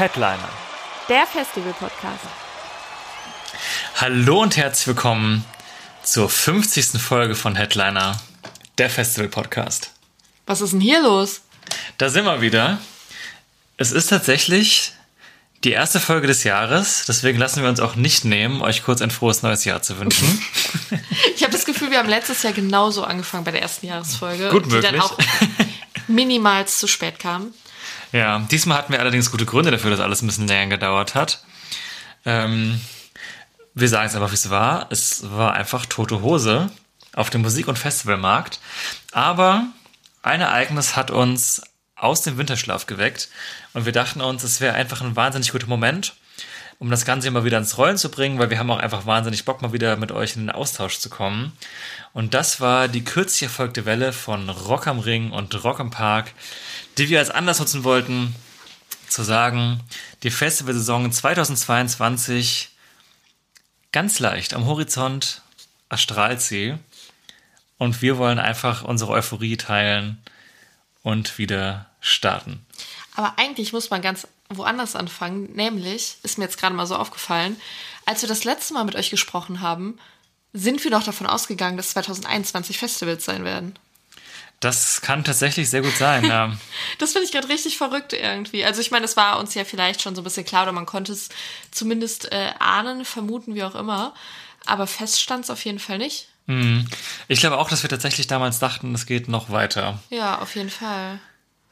Headliner. Der Festival-Podcast. Hallo und herzlich willkommen zur 50. Folge von Headliner, der Festival-Podcast. Was ist denn hier los? Da sind wir wieder. Es ist tatsächlich die erste Folge des Jahres, deswegen lassen wir uns auch nicht nehmen, euch kurz ein frohes neues Jahr zu wünschen. Ich habe das Gefühl, wir haben letztes Jahr genauso angefangen bei der ersten Jahresfolge, Gut die dann möglich. auch minimals zu spät kam. Ja, diesmal hatten wir allerdings gute Gründe dafür, dass alles ein bisschen länger gedauert hat. Ähm, wir sagen es einfach, wie es war. Es war einfach tote Hose auf dem Musik- und Festivalmarkt. Aber ein Ereignis hat uns aus dem Winterschlaf geweckt und wir dachten uns, es wäre einfach ein wahnsinnig guter Moment, um das Ganze immer wieder ins Rollen zu bringen, weil wir haben auch einfach wahnsinnig Bock, mal wieder mit euch in den Austausch zu kommen. Und das war die kürzlich erfolgte Welle von Rock am Ring und Rock im Park, die wir als Anlass nutzen wollten, zu sagen, die Festivalsaison 2022 ganz leicht am Horizont erstrahlt sie. Und wir wollen einfach unsere Euphorie teilen und wieder starten. Aber eigentlich muss man ganz woanders anfangen, nämlich, ist mir jetzt gerade mal so aufgefallen, als wir das letzte Mal mit euch gesprochen haben, sind wir doch davon ausgegangen, dass 2021 Festivals sein werden. Das kann tatsächlich sehr gut sein. ja. Das finde ich gerade richtig verrückt irgendwie. Also ich meine, es war uns ja vielleicht schon so ein bisschen klar oder man konnte es zumindest äh, ahnen, vermuten, wie auch immer. Aber fest stand es auf jeden Fall nicht. Ich glaube auch, dass wir tatsächlich damals dachten, es geht noch weiter. Ja, auf jeden Fall.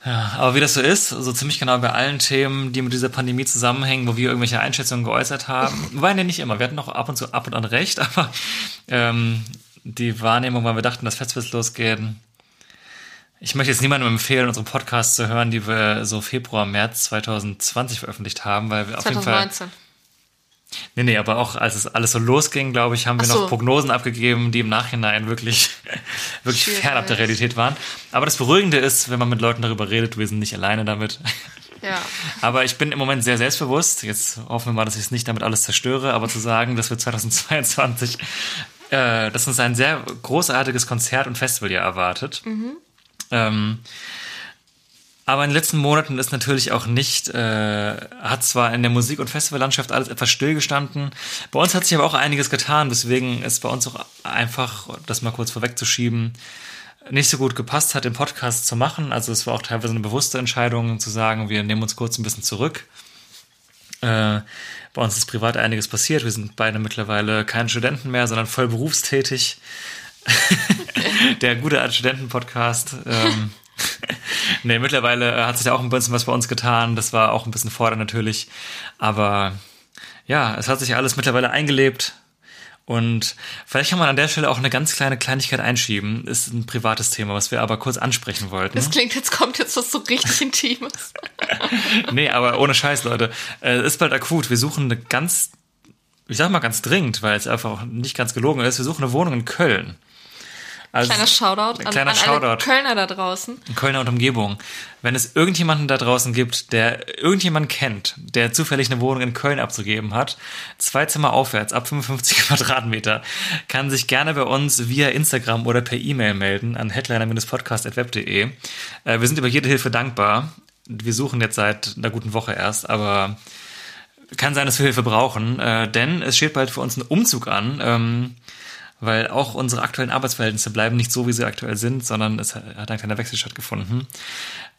Ja, aber wie das so ist, so ziemlich genau bei allen Themen, die mit dieser Pandemie zusammenhängen, wo wir irgendwelche Einschätzungen geäußert haben, wobei nee, nicht immer, wir hatten noch ab und zu ab und an recht, aber ähm, die Wahrnehmung, weil wir dachten, dass Festivals losgehen. Ich möchte jetzt niemandem empfehlen, unseren Podcast zu hören, die wir so Februar, März 2020 veröffentlicht haben, weil wir auf jeden Fall 2019. Nee, nee, aber auch als es alles so losging, glaube ich, haben wir so. noch Prognosen abgegeben, die im Nachhinein wirklich, wirklich Schwierig. fernab der Realität waren. Aber das Beruhigende ist, wenn man mit Leuten darüber redet, wir sind nicht alleine damit. Ja. Aber ich bin im Moment sehr selbstbewusst. Jetzt hoffen wir mal, dass ich es nicht damit alles zerstöre, aber zu sagen, dass wir 2022, äh, dass uns ein sehr großartiges Konzert- und Festivaljahr erwartet. Ähm, aber in den letzten Monaten ist natürlich auch nicht, äh, hat zwar in der Musik- und Festivallandschaft alles etwas stillgestanden. Bei uns hat sich aber auch einiges getan, deswegen ist bei uns auch einfach, das mal kurz vorwegzuschieben, nicht so gut gepasst hat, den Podcast zu machen. Also es war auch teilweise eine bewusste Entscheidung zu sagen, wir nehmen uns kurz ein bisschen zurück. Äh, bei uns ist privat einiges passiert. Wir sind beide mittlerweile keine Studenten mehr, sondern voll berufstätig. Der gute Studenten-Podcast. Ähm, nee, mittlerweile äh, hat sich da auch ein bisschen was bei uns getan. Das war auch ein bisschen fordernd natürlich. Aber ja, es hat sich alles mittlerweile eingelebt. Und vielleicht kann man an der Stelle auch eine ganz kleine Kleinigkeit einschieben. Ist ein privates Thema, was wir aber kurz ansprechen wollten. Das klingt, jetzt kommt jetzt was so richtig Intimes. Nee, aber ohne Scheiß, Leute. Äh, Es ist bald akut. Wir suchen eine ganz, ich sag mal ganz dringend, weil es einfach auch nicht ganz gelogen ist. Wir suchen eine Wohnung in Köln. Also Kleiner Shoutout an, Kleiner an alle Shoutout. Kölner da draußen. in Kölner und Umgebung. Wenn es irgendjemanden da draußen gibt, der irgendjemanden kennt, der zufällig eine Wohnung in Köln abzugeben hat, zwei Zimmer aufwärts, ab 55 Quadratmeter, kann sich gerne bei uns via Instagram oder per E-Mail melden an headliner-podcast.web.de. Äh, wir sind über jede Hilfe dankbar. Wir suchen jetzt seit einer guten Woche erst, aber kann sein, dass wir Hilfe brauchen, äh, denn es steht bald für uns ein Umzug an. Weil auch unsere aktuellen Arbeitsverhältnisse bleiben nicht so, wie sie aktuell sind, sondern es hat ein kleiner Wechsel stattgefunden.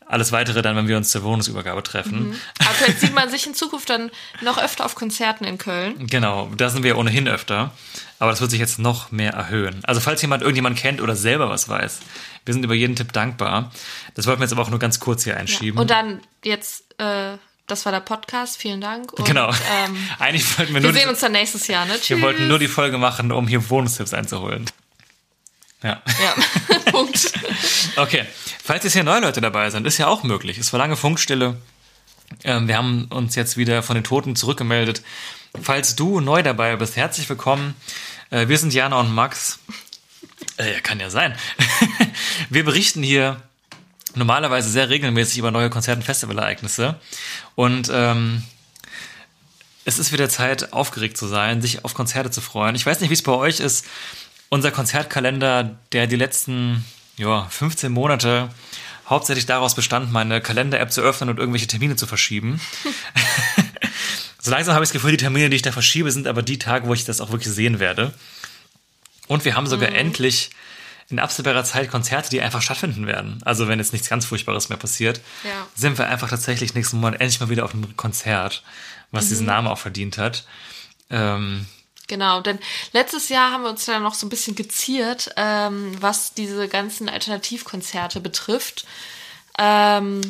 Alles weitere dann, wenn wir uns zur Wohnungsübergabe treffen. Aber vielleicht sieht man sich in Zukunft dann noch öfter auf Konzerten in Köln. Genau, da sind wir ohnehin öfter. Aber das wird sich jetzt noch mehr erhöhen. Also falls jemand irgendjemand kennt oder selber was weiß, wir sind über jeden Tipp dankbar. Das wollten wir jetzt aber auch nur ganz kurz hier einschieben. Und dann jetzt, äh, das war der Podcast. Vielen Dank. Und, genau. Ähm, Eigentlich wollten wir wir nur, sehen die, uns dann nächstes Jahr, ne? Tschüss. wir wollten nur die Folge machen, um hier Wohnungstipps einzuholen. Ja. Ja, Punkt. Okay. Falls jetzt hier neue Leute dabei sind, ist ja auch möglich. Es war lange Funkstille. Ähm, wir haben uns jetzt wieder von den Toten zurückgemeldet. Falls du neu dabei bist, herzlich willkommen. Äh, wir sind Jana und Max. Äh, kann ja sein. wir berichten hier normalerweise sehr regelmäßig über neue Konzert- und Festivalereignisse. Und ähm, es ist wieder Zeit, aufgeregt zu sein, sich auf Konzerte zu freuen. Ich weiß nicht, wie es bei euch ist. Unser Konzertkalender, der die letzten ja, 15 Monate hauptsächlich daraus bestand, meine Kalender-App zu öffnen und irgendwelche Termine zu verschieben. so langsam habe ich das Gefühl, die Termine, die ich da verschiebe, sind aber die Tage, wo ich das auch wirklich sehen werde. Und wir haben sogar endlich in absehbarer Zeit Konzerte, die einfach stattfinden werden. Also wenn jetzt nichts ganz Furchtbares mehr passiert, Ja. sind wir einfach tatsächlich nächsten Monat endlich mal wieder auf einem Konzert, was diesen Namen auch verdient hat. Ähm, Genau, denn letztes Jahr haben wir uns dann noch so ein bisschen geziert, ähm, was diese ganzen Alternativkonzerte betrifft. Ähm,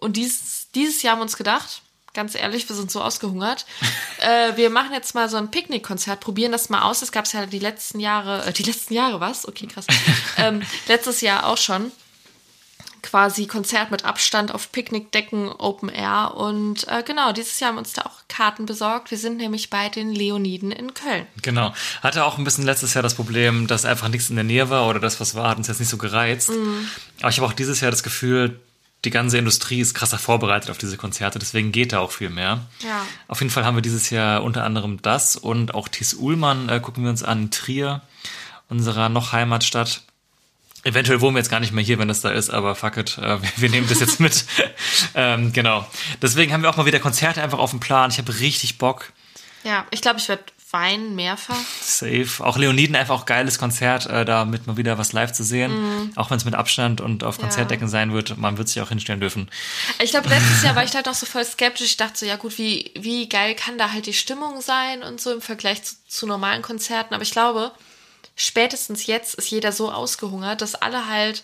und dieses, dieses Jahr haben wir uns gedacht, ganz ehrlich, wir sind so ausgehungert. äh, wir machen jetzt mal so ein Picknickkonzert, probieren das mal aus. Das gab es ja die letzten Jahre, äh, die letzten Jahre was? Okay, krass. ähm, letztes Jahr auch schon. Quasi Konzert mit Abstand auf Picknickdecken, Open Air. Und äh, genau, dieses Jahr haben uns da auch Karten besorgt. Wir sind nämlich bei den Leoniden in Köln. Genau. Hatte auch ein bisschen letztes Jahr das Problem, dass einfach nichts in der Nähe war oder das, was war, hat uns jetzt nicht so gereizt. Aber ich habe auch dieses Jahr das Gefühl, die ganze Industrie ist krasser vorbereitet auf diese Konzerte, deswegen geht da auch viel mehr. Ja. Auf jeden Fall haben wir dieses Jahr unter anderem das und auch Thies Uhlmann äh, gucken wir uns an Trier, unserer noch Heimatstadt. Eventuell wohnen wir jetzt gar nicht mehr hier, wenn das da ist, aber fuck it, äh, wir, wir nehmen das jetzt mit. ähm, genau. Deswegen haben wir auch mal wieder Konzerte einfach auf dem Plan. Ich habe richtig Bock. Ja, ich glaube, ich werde weinen mehrfach. Safe. Auch Leoniden einfach auch geiles Konzert, äh, damit mal wieder was live zu sehen. Auch wenn es mit Abstand und auf Konzertdecken sein wird, man wird sich auch hinstellen dürfen. Ich glaube, letztes Jahr war ich halt noch so voll skeptisch. Ich dachte so, ja gut, wie, wie geil kann da halt die Stimmung sein und so im Vergleich zu, zu normalen Konzerten. Aber ich glaube, spätestens jetzt ist jeder so ausgehungert, dass alle halt,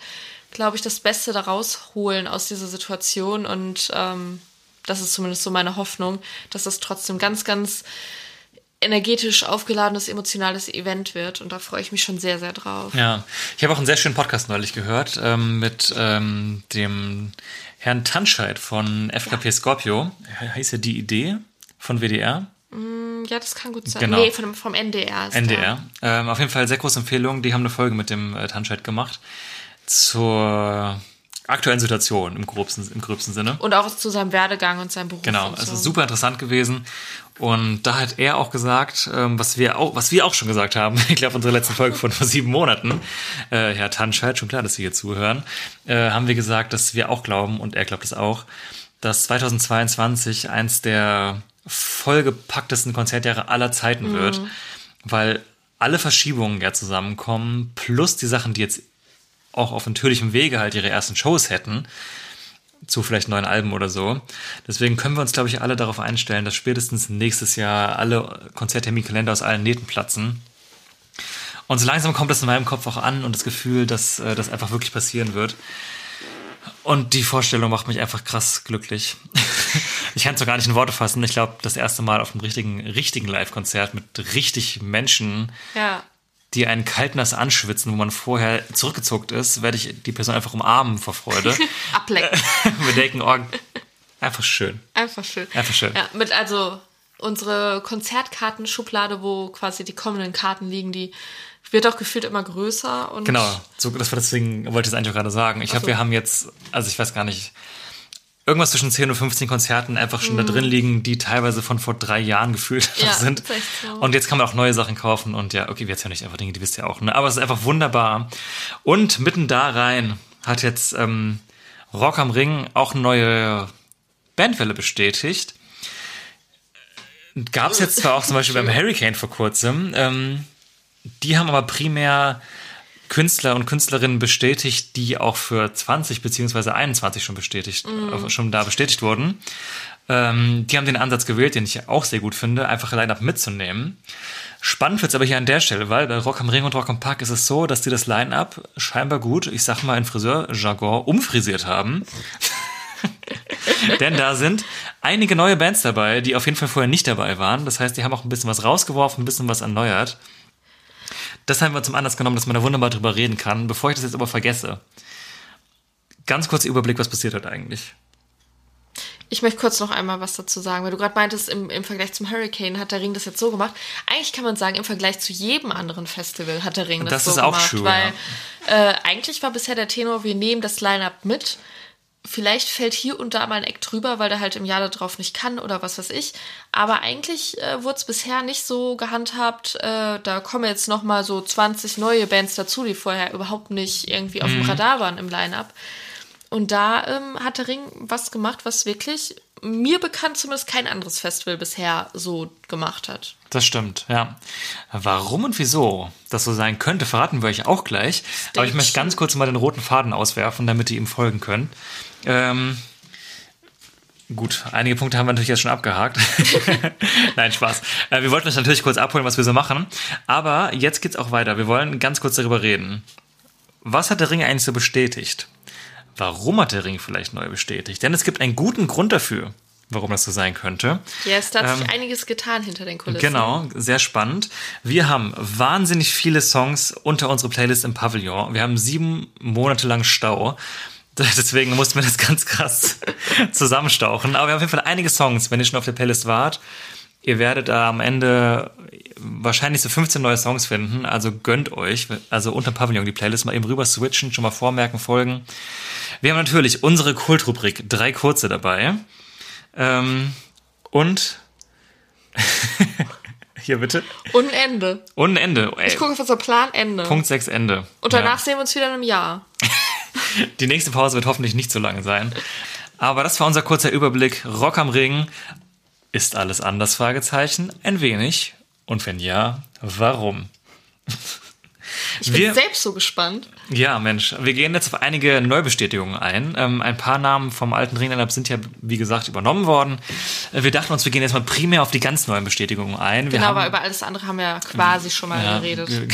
glaube ich, das Beste daraus holen aus dieser Situation. Und ähm, das ist zumindest so meine Hoffnung, dass das trotzdem ganz, ganz energetisch aufgeladenes, emotionales Event wird. Und da freue ich mich schon sehr, sehr drauf. Ja, ich habe auch einen sehr schönen Podcast neulich gehört ähm, mit ähm, dem Herrn Tanscheid von FKP Scorpio. Heißt ja die Idee von WDR. Ja, das kann gut sein. Genau. Nee, vom, vom NDR. Ist NDR. Ähm, auf jeden Fall sehr große Empfehlung. Die haben eine Folge mit dem äh, Tanscheid gemacht zur aktuellen Situation im gröbsten, im gröbsten Sinne. Und auch zu seinem Werdegang und seinem Beruf. Genau, es so. ist super interessant gewesen. Und da hat er auch gesagt, ähm, was wir auch, was wir auch schon gesagt haben, ich glaube, unsere letzte Folge von vor sieben Monaten, äh, Herr Tanscheid, schon klar, dass Sie hier zuhören, äh, haben wir gesagt, dass wir auch glauben, und er glaubt es auch, dass 2022 eins der vollgepacktesten Konzertjahre aller Zeiten wird, weil alle Verschiebungen ja zusammenkommen, plus die Sachen, die jetzt auch auf natürlichem Wege halt ihre ersten Shows hätten, zu vielleicht neuen Alben oder so. Deswegen können wir uns, glaube ich, alle darauf einstellen, dass spätestens nächstes Jahr alle Konzertterminkalender aus allen Nähten platzen. Und so langsam kommt das in meinem Kopf auch an und das Gefühl, dass äh, das einfach wirklich passieren wird. Und die Vorstellung macht mich einfach krass glücklich. ich kann es doch gar nicht in Worte fassen. Ich glaube, das erste Mal auf einem richtigen, richtigen Live-Konzert mit richtig Menschen, Ja. Die einen kaltnass anschwitzen, wo man vorher zurückgezuckt ist, werde ich die Person einfach umarmen vor Freude. Ablecken. Wir denken, oh, einfach schön. Einfach schön. Einfach schön. Ja, mit also unsere Konzertkartenschublade, wo quasi die kommenden Karten liegen, die wird auch gefühlt immer größer und Genau, so, das war deswegen, wollte ich es eigentlich auch gerade sagen. Ich glaube, so. wir haben jetzt, also ich weiß gar nicht, irgendwas zwischen 10 und 15 Konzerten einfach schon da drin liegen, die teilweise von vor drei Jahren gefühlt Mhm. Ja, sind. so. Und jetzt kann man auch neue Sachen kaufen und ja, okay, jetzt ja nicht einfach Dinge, die wisst ihr auch, ne? Aber es ist einfach wunderbar. Und mitten da rein hat jetzt ähm, Rock am Ring auch eine neue Bandwelle bestätigt. Gab es jetzt zwar auch zum Beispiel beim Hurricane vor kurzem, ähm, die haben aber primär Künstler und Künstlerinnen bestätigt, die auch für 20 beziehungsweise 21 schon bestätigt, äh, schon da bestätigt wurden. Ähm, die haben den Ansatz gewählt, den ich auch sehr gut finde, einfach Line-Up mitzunehmen. Spannend wird's aber hier an der Stelle, weil bei Rock am Ring und Rock am Park ist es so, dass die das Line-Up scheinbar gut, ich sag mal in Friseurjargon, umfrisiert haben. Denn da sind einige neue Bands dabei, die auf jeden Fall vorher nicht dabei waren. Das heißt, die haben auch ein bisschen was rausgeworfen, ein bisschen was erneuert. Das haben wir zum Anlass genommen, dass man da wunderbar drüber reden kann. Bevor ich das jetzt aber vergesse, ganz kurz Überblick, was passiert hat eigentlich. Ich möchte kurz noch einmal was dazu sagen, weil du gerade meintest, im, im Vergleich zum Hurricane hat der Ring das jetzt so gemacht. Eigentlich kann man sagen, im Vergleich zu jedem anderen Festival hat der Ring das, Das so ist auch gemacht. true, weil äh, eigentlich war bisher der Tenor, wir nehmen das Line-Up mit. Vielleicht fällt hier und da mal ein Eck drüber, weil der halt im Jahr darauf nicht kann oder was weiß ich. Aber eigentlich äh, wurde es bisher nicht so gehandhabt. Äh, da kommen jetzt noch mal so 20 neue Bands dazu, die vorher überhaupt nicht irgendwie auf dem Radar waren im Line-Up. Und da ähm, hat der Ring was gemacht, was wirklich mir bekannt zumindest kein anderes Festival bisher so gemacht hat. Das stimmt, ja. Warum und wieso das so sein könnte, verraten wir euch auch gleich. Aber ich möchte ganz kurz mal den roten Faden auswerfen, damit ihr ihm folgen könnt. Ähm, gut, einige Punkte haben wir natürlich jetzt schon abgehakt. Nein, Spaß. Äh, wir wollten euch natürlich kurz abholen, was wir so machen. Aber jetzt geht's auch weiter. Wir wollen ganz kurz darüber reden. Was hat der Ring eigentlich so bestätigt? Warum hat der Ring vielleicht neu bestätigt? Denn es gibt einen guten Grund dafür, warum das so sein könnte. Ja, es hat sich einiges getan hinter den Kulissen. Genau, sehr spannend. Wir haben wahnsinnig viele Songs unter unsere Playlist im Pavillon. Wir haben sieben Monate lang Stau. Deswegen mussten wir das ganz krass zusammenstauchen. Aber wir haben auf jeden Fall einige Songs, wenn ihr schon auf der Playlist wart. Ihr werdet da am Ende wahrscheinlich so 15 neue Songs finden. Also gönnt euch. Also unter Pavillon die Playlist mal eben rüber switchen, schon mal vormerken, folgen. Wir haben natürlich unsere Kultrubrik, drei kurze dabei. Ähm, und hier bitte. Und ein Ende. Und ein Ende. Ey, Ich gucke auf unser Plan, Ende. Punkt 6 Ende. Und danach Ja. sehen wir uns wieder in einem Jahr. Die nächste Pause wird hoffentlich nicht so lange sein. Aber das war unser kurzer Überblick. Rock am Ring. Ist alles anders? Fragezeichen. Ein wenig. Und wenn ja, warum? Ich bin Wir- selbst so gespannt. Ja, Mensch, wir gehen jetzt auf einige Neubestätigungen ein. Ähm, ein paar Namen vom alten Ring-Line-Up sind ja, wie gesagt, übernommen worden. Äh, wir dachten uns, wir gehen jetzt mal primär auf die ganz neuen Bestätigungen ein. Genau, haben, aber über alles andere haben wir ja quasi schon mal ja, geredet. ge-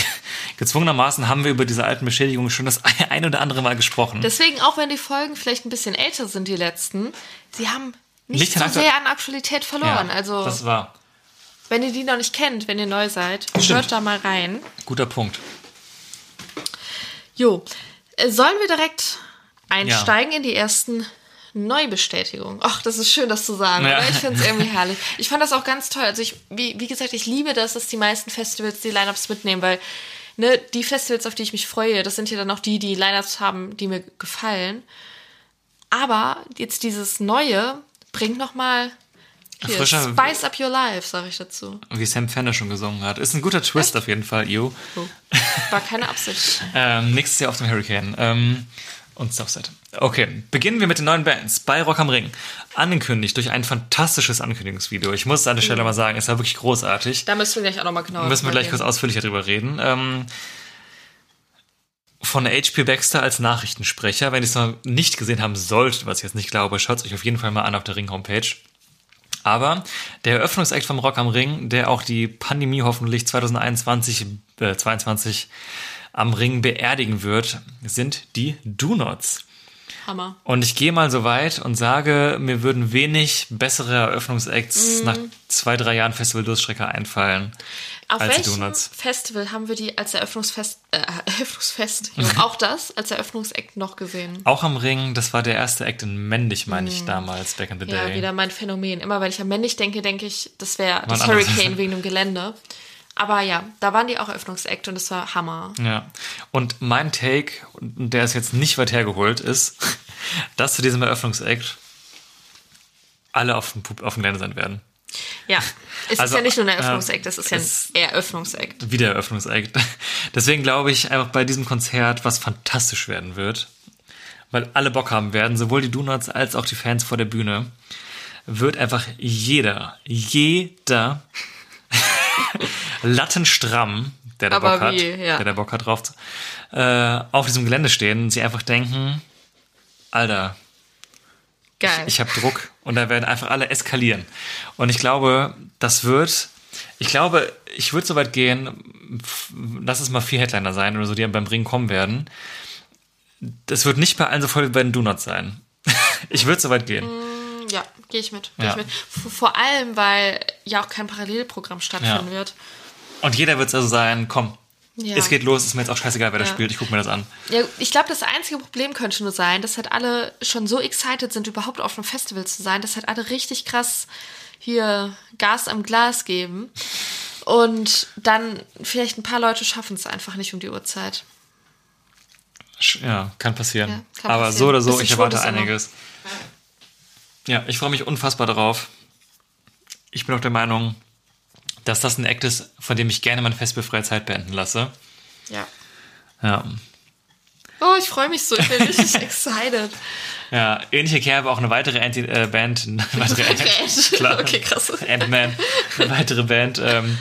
gezwungenermaßen haben wir über diese alten Bestätigungen schon das ein oder andere Mal gesprochen. Deswegen, auch wenn die Folgen vielleicht ein bisschen älter sind, die letzten, sie haben nicht, Nicht so sehr an Aktualität verloren. also, das war wenn ihr die noch nicht kennt, wenn ihr neu seid, hört da mal rein. guter Punkt. Jo, äh, sollen wir direkt einsteigen in die ersten Neubestätigungen? Ach, das ist schön, das zu sagen. Ja. Ich finde es irgendwie herrlich. Ich fand das auch ganz toll. Also ich, wie, wie gesagt, ich liebe das, dass die meisten Festivals die Lineups mitnehmen, weil ne, die Festivals, auf die ich mich freue, das sind ja dann auch die, die Lineups haben, die mir gefallen. Aber jetzt dieses Neue bringt noch mal hier, Frischer- Spice Up Your Life, sage ich dazu. Wie Sam Fender schon gesungen hat. Ist ein guter Twist auf jeden Fall, you. Oh, war keine Absicht. Ähm, nächstes Jahr auf dem Hurricane. Ähm, und Southside. Okay, beginnen wir mit den neuen Bands bei Rock am Ring. Angekündigt durch ein fantastisches Ankündigungsvideo. Ich muss an der Stelle mal sagen, es war wirklich großartig. Da müssen wir gleich auch noch mal genauer Müssen wir gleich kurz ausführlicher drüber reden. Ähm, von H.P. Baxter als Nachrichtensprecher. Wenn ihr es noch nicht gesehen haben solltet, was ich jetzt nicht glaube, schaut es euch auf jeden Fall mal an auf der Ring-Homepage. Aber der Eröffnungsakt vom Rock am Ring, der auch die Pandemie hoffentlich 2021, äh, 22 am Ring beerdigen wird, sind die Do-Nots. Hammer. Und ich gehe mal so weit und sage, mir würden wenig bessere Eröffnungsacts nach zwei, drei Jahren Festival-Durststrecke einfallen. Auf welchem Donuts. Festival haben wir die als Eröffnungsfest, äh, Eröffnungsfest, jo, auch das als Eröffnungsakt noch gesehen? Auch am Ring, das war der erste Act in männlich, meine ich damals, back in the. Ja, day. wieder mein Phänomen. Immer wenn ich an männlich denke, denke ich, das wäre das anderes. Hurricane wegen dem Gelände. Aber ja, da waren die auch Eröffnungsakt und das war Hammer. Ja. Und mein Take, der ist jetzt nicht weit hergeholt, ist, dass zu diesem Eröffnungsakt alle auf dem, auf dem Gelände sein werden. Ja, es Also, ist ja nicht nur ein äh, Eröffnungsakt, das ist ja ein Eröffnungsakt. Wieder Eröffnungsakt. Deswegen glaube ich einfach bei diesem Konzert, was fantastisch werden wird, weil alle Bock haben werden, sowohl die Donuts als auch die Fans vor der Bühne, wird einfach jeder, jeder lattenstramm, der da Bock hat, wie, ja. der da Bock hat drauf, äh, auf diesem Gelände stehen und sie einfach denken, Alter, Geil. ich habe Druck und da werden einfach alle eskalieren. Und ich glaube, das wird, ich glaube, ich würde so weit gehen, lass es mal vier Headliner sein oder so, die beim Ring kommen werden. Das wird nicht bei allen so voll wie bei den Donuts sein. ich würde so weit gehen. ja, gehe ich mit. Geh Ja. ich mit. Vor allem, weil ja auch kein Parallelprogramm stattfinden Ja. wird. Und jeder wird es also sein, komm, Ja. Es geht los, ist mir jetzt auch scheißegal, wer da Ja. spielt. Ich gucke mir das an. Ja, ich glaube, das einzige Problem könnte nur sein, dass halt alle schon so excited sind, überhaupt auf einem Festival zu sein, dass halt alle richtig krass hier Gas am Glas geben. Und dann vielleicht ein paar Leute schaffen es einfach nicht um die Uhrzeit. Ja, kann passieren. Ja, kann Aber passieren. so oder so, ich erwarte immer. einiges. Ja, ich freue mich unfassbar darauf. Ich bin auch der Meinung, dass das ein Act ist, von dem ich gerne meine festivalfreie Zeit beenden lasse. Ja. Ja. Oh, ich freue mich so. Ich bin richtig excited. Ja, ähnliche Kerbe, auch eine weitere Anti äh, Band, eine weitere Ant. klar, Okay, krass. Ant-Man, eine weitere Band, ähm,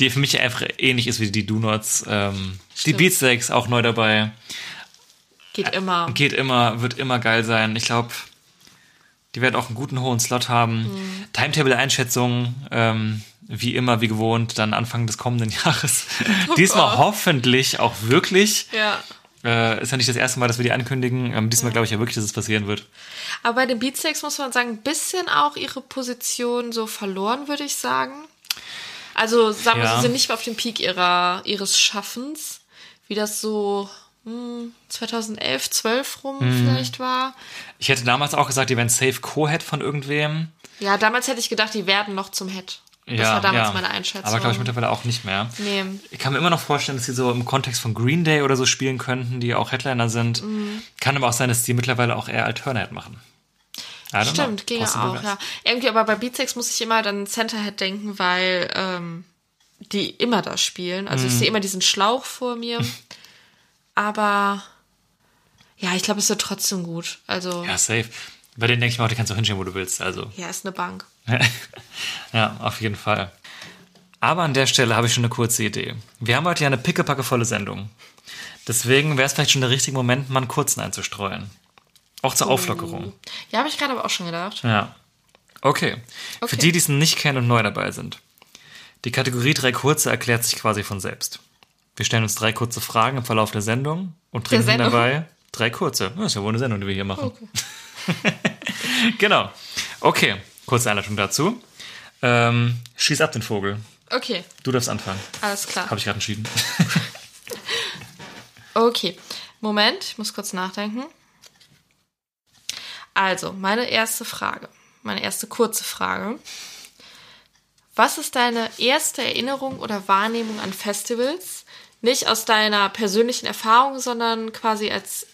die für mich einfach ähnlich ist wie die Do-Nots. Ähm, die. Beatsteaks auch neu dabei. Geht immer. Geht immer, wird immer geil sein. Ich glaube, die werden auch einen guten hohen Slot haben. Mhm. Timetable-Einschätzung, ähm, wie immer, wie gewohnt, dann Anfang des kommenden Jahres. Oh Diesmal hoffentlich auch wirklich. Ja. Äh, ist ja nicht das erste Mal, dass wir die ankündigen. Ähm, diesmal glaube ich ja wirklich, dass es passieren wird. Aber bei den Beatsteaks muss man sagen, ein bisschen auch ihre Position so verloren, würde ich sagen. Also sagen wir, Ja. sie sind nicht mehr auf dem Peak ihrer, ihres Schaffens, wie das so hm, 2011, 12 rum Mhm. vielleicht war. Ich hätte damals auch gesagt, die wären safe Co-Head von irgendwem. Ja, damals hätte ich gedacht, die werden noch zum Head. Das ja, war damals ja. meine Einschätzung. Aber glaube ich mittlerweile auch nicht mehr. Nee. Ich kann mir immer noch vorstellen, dass sie so im Kontext von Green Day oder so spielen könnten, die auch Headliner sind. Mhm. Kann aber auch sein, dass die mittlerweile auch eher Alternate machen. Stimmt, Possible auch, ja. Irgendwie, aber bei Beatsex muss ich immer dann Centerhead denken, weil ähm, die immer da spielen. Also Mhm. ich sehe immer diesen Schlauch vor mir. aber ja, ich glaube, es wird trotzdem gut. Also, Ja, safe. Bei denen denke ich mir auch, die kannst du hinschauen, wo du willst. Also, ja, ist eine Bank. ja, auf jeden Fall. Aber an der Stelle habe ich schon eine kurze Idee. Wir haben heute ja eine pickepackevolle Sendung. Deswegen wäre es vielleicht schon der richtige Moment, mal einen kurzen einzustreuen. Auch zur Auflockerung. Ja, habe ich gerade aber auch schon gedacht. Ja. Okay. Für Okay. die, die es nicht kennen und neu dabei sind. Die Kategorie drei kurze erklärt sich quasi von selbst. Wir stellen uns drei kurze Fragen im Verlauf der Sendung und trinken Sendung? dabei drei kurze. Das ist ja wohl eine Sendung, die wir hier machen. genau. Okay. Kurze Einleitung dazu. Ähm, schieß ab den Vogel. Okay, Du darfst anfangen. alles klar. Habe ich gerade entschieden. Okay, Moment, ich muss kurz nachdenken. Also, meine erste Frage, meine erste kurze Frage. Was ist deine erste Erinnerung oder Wahrnehmung an Festivals? Nicht aus deiner persönlichen Erfahrung, sondern quasi als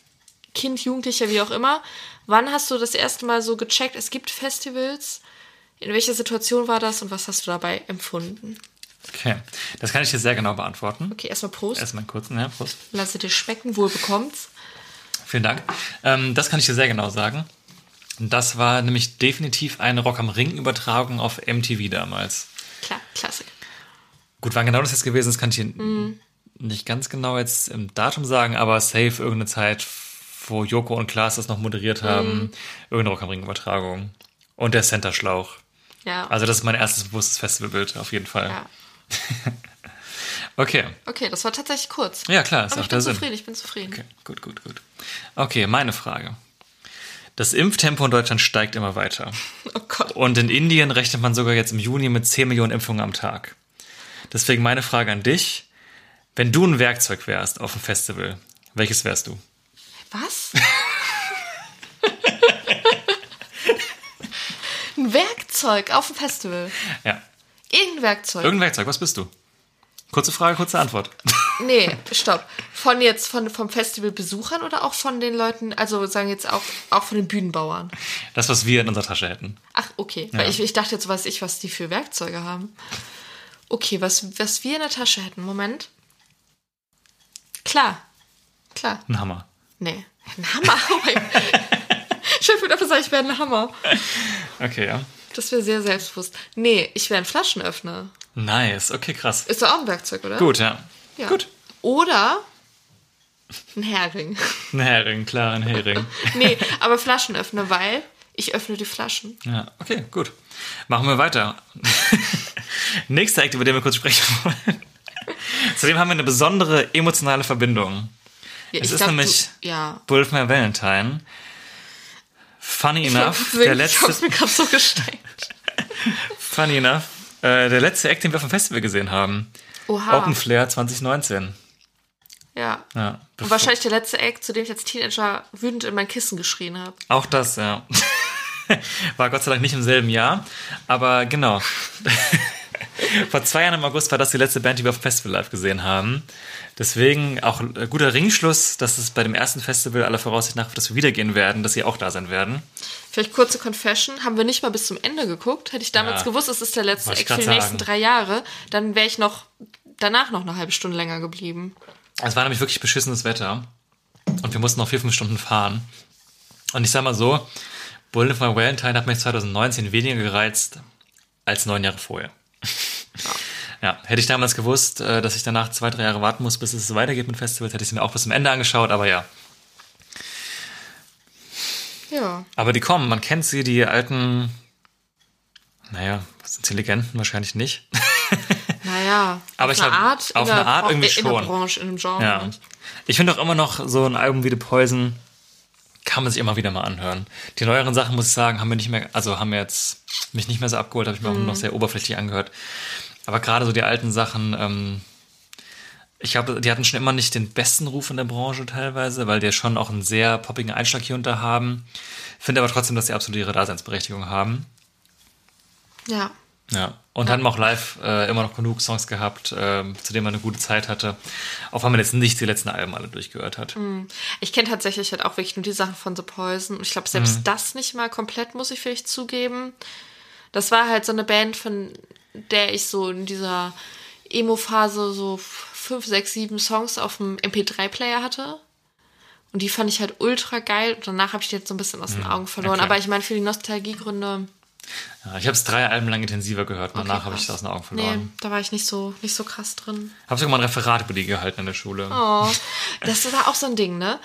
Kind, Jugendlicher, wie auch immer. Wann hast du das erste Mal so gecheckt, es gibt Festivals? In welcher Situation war das und was hast du dabei empfunden? Okay. Das kann ich dir sehr genau beantworten. Okay, erstmal Prost. Erstmal einen kurzen, ja, Prost. Lass es dir schmecken, wohl bekommt's. Vielen Dank. Ähm, das kann ich dir sehr genau sagen. Das war nämlich definitiv eine Rock am Ring Übertragung auf MTV damals. Klar, Klassik. Gut, wann genau das jetzt gewesen ist, kann ich dir nicht ganz genau jetzt im Datum sagen, aber safe irgendeine Zeit, wo Joko und Klaas das noch moderiert haben. Irgendeine Rock am Ring Übertragung. Und der Center Schlauch. Ja. Also das ist mein erstes bewusstes Festivalbild, auf jeden Fall. ja. Okay. Okay, das war tatsächlich kurz. Ja, klar, ist Aber auch ich bin Sinn. zufrieden, ich bin zufrieden. Okay, gut, gut, gut. Okay, meine Frage. Das Impftempo in Deutschland steigt immer weiter. Oh Gott. Und in Indien rechnet man sogar jetzt im Juni mit 10 Millionen Impfungen am Tag. Deswegen meine Frage an dich. Wenn du ein Werkzeug wärst auf dem Festival, welches wärst du? Was? Ein Werkzeug auf dem Festival. Ja. Irgendein Werkzeug. Irgendein Werkzeug, was bist du? Kurze Frage, kurze Antwort. nee, stopp. Von jetzt von, vom Festivalbesuchern oder auch von den Leuten, also sagen jetzt auch, auch von den Bühnenbauern? Das, was wir in unserer Tasche hätten. Ach, okay. Ja. Weil ich, ich dachte jetzt, weiß ich, was die für Werkzeuge haben. Okay, was, was wir in der Tasche hätten. Moment. Klar. Klar. Ein Hammer. Nee. Ein Hammer. Oh. Ich würde einfach sagen, ich wäre ein Hammer. Okay, ja. Das wäre sehr selbstbewusst. Nee, ich wäre ein Flaschenöffner. Nice, okay, krass. Ist doch auch ein Werkzeug, oder? Gut, ja. Ja. Gut. Oder ein Hering. Ein Hering, klar, ein Hering. Nee, aber Flaschenöffner, weil ich öffne die Flaschen. Ja, okay, gut. Machen wir weiter. Nächster Act, über den wir kurz sprechen wollen. Zudem haben wir eine besondere emotionale Verbindung. Ja, Es ich ist glaub, nämlich Du, ja. Wolfman Valentine. Funny enough, Wirklich, der Ich letzte, hab's mir gerade so gestellt. funny enough, äh, der letzte Act, den wir auf dem Festival gesehen haben. Oha. Open Flair 2019. Ja. Ja, Und wahrscheinlich der letzte Act, zu dem ich als Teenager wütend in mein Kissen geschrien habe. Auch das, ja. War Gott sei Dank nicht im selben Jahr. Aber genau. Vor zwei Jahren im August war das die letzte Band, die wir auf Festival live gesehen haben. Deswegen auch ein guter Ringschluss, dass es bei dem ersten Festival aller Voraussicht nach, dass wir wiedergehen werden, dass sie auch da sein werden. Vielleicht kurze Confession, haben wir nicht mal bis zum Ende geguckt. Hätte ich damals Ja. gewusst, es ist der letzte Act für die nächsten drei Jahre, dann wäre ich noch danach noch eine halbe Stunde länger geblieben. Es war nämlich wirklich beschissenes Wetter. Und wir mussten noch vier, fünf Stunden fahren. Und ich sag mal so, Bullet for My Valentine hat mich 2019 weniger gereizt als neun Jahre vorher. Ja, hätte ich damals gewusst, äh, dass ich danach zwei, drei Jahre warten muss, bis es weitergeht mit Festivals, hätte ich es mir auch bis zum Ende angeschaut, aber ja. Ja. Aber die kommen, man kennt sie, die alten, naja, sind sie Legenden? Wahrscheinlich nicht. Naja, Aber auf ich eine glaub, Art, auf in eine Art irgendwie in schon. Branche, in dem Genre. Ja. Ich finde auch immer noch so ein Album wie The Poison kann man sich immer wieder mal anhören. Die neueren Sachen, muss ich sagen, haben mir nicht mehr, also haben mir jetzt mich nicht mehr so abgeholt, habe ich mir auch nur noch sehr oberflächlich angehört. Aber gerade so die alten Sachen, ähm, ich glaube, die hatten schon immer nicht den besten Ruf in der Branche teilweise, weil die schon auch einen sehr poppigen Einschlag hier unter haben. Finde aber trotzdem, dass sie absolut ihre Daseinsberechtigung haben. Ja. Ja. Und haben auch live äh, immer noch genug Songs gehabt, ähm, zu denen man eine gute Zeit hatte. Auch wenn man jetzt nicht die letzten Alben alle durchgehört hat. Ich kenne tatsächlich halt auch wirklich nur die Sachen von The Poison. Und ich glaube, selbst das nicht mal komplett, muss ich vielleicht zugeben. Das war halt so eine Band, von der ich so in dieser Emo-Phase so fünf, sechs, sieben Songs auf dem MP3-Player hatte. Und die fand ich halt ultra geil. Und danach habe ich die jetzt so ein bisschen aus den Augen verloren. okay. Aber ich meine, für die Nostalgiegründe, Ja, ich habe es drei Alben lang intensiver gehört. Danach habe ich es aus den Augen nee, verloren. da war ich nicht so, nicht so krass drin. Habe sogar mal ein Referat über die gehalten in der Schule. Oh, das war auch so ein Ding, ne?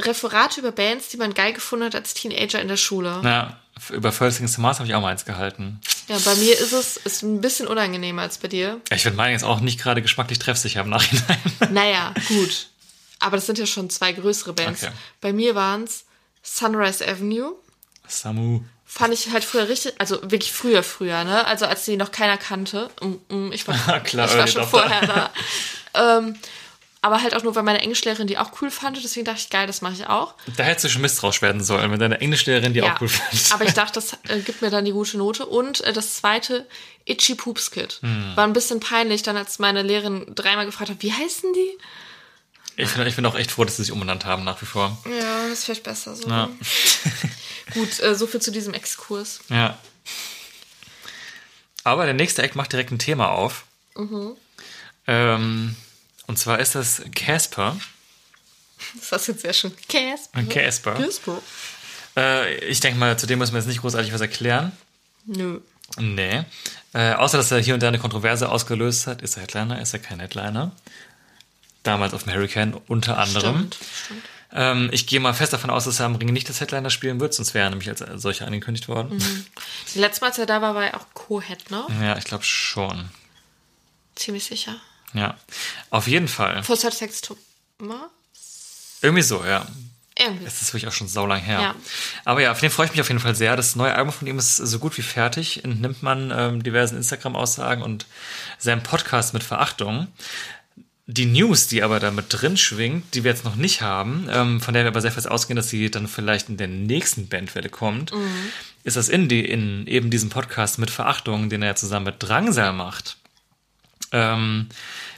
Referate über Bands, die man geil gefunden hat als Teenager in der Schule. Ja, über First Things to Mars habe ich auch mal eins gehalten. Ja, bei mir ist es ist ein bisschen unangenehmer als bei dir. Ich finde meine jetzt auch nicht gerade geschmacklich treffsicher im Nachhinein. Naja, gut. Aber das sind ja schon zwei größere Bands. Okay. Bei mir waren es Sunrise Avenue. Samu. Fand ich halt früher richtig, also wirklich früher, früher, ne? Also als die noch keiner kannte. Mm, mm, Ich war, Klar, ich war schon vorher da. ähm, aber halt auch nur, weil meine Englischlehrerin die auch cool fand. Deswegen dachte ich, geil, das mache ich auch. Da hättest du schon misstrauisch werden sollen, wenn deine Englischlehrerin die auch cool fand. Aber ich dachte, das äh, gibt mir dann die gute Note. Und äh, das zweite, Itchy Poops Kid. Hm. War ein bisschen peinlich, dann als meine Lehrerin dreimal gefragt hat, wie heißen die? Ich bin, ich bin auch echt froh, dass sie sich umbenannt haben nach wie vor. Ja, das ist vielleicht besser so. Ja. Gut, äh, so viel zu diesem Exkurs. ja. Aber der nächste Act macht direkt ein Thema auf. Mhm. Ähm, und zwar ist das Casper. Das hast du jetzt sehr schön. Casper. Casper. Casper. Äh, ich denke mal, zu dem müssen wir jetzt nicht großartig was erklären. Nö. Nee. Äh, außer, dass er hier und da eine Kontroverse ausgelöst hat. Ist er Headliner? Ist er kein Headliner? Damals auf dem Hurricane unter anderem. Stimmt, stimmt. Ähm, ich gehe mal fest davon aus, dass er am Ring nicht das Headliner spielen wird, sonst wäre er nämlich als solcher angekündigt worden. Mhm. Letztes Mal, als er da war, war er auch Co-Head, ne? Ja, ich glaube schon. Ziemlich sicher. Ja. Auf jeden Fall. Search Sex Thomas? Irgendwie so, ja. Irgendwie. Das ist wirklich auch schon saulang her. Ja. Aber ja, auf den freue ich mich auf jeden Fall sehr. Das neue Album von ihm ist so gut wie fertig. Entnimmt man ähm, diversen Instagram-Aussagen und seinem Podcast mit Verachtung. Die News, die aber da mit drin schwingt, die wir jetzt noch nicht haben, ähm, von der wir aber sehr fest ausgehen, dass sie dann vielleicht in der nächsten Bandwelle kommt, ist das in, die, in eben diesem Podcast mit Verachtung, den er ja zusammen mit Drangsal macht, ähm,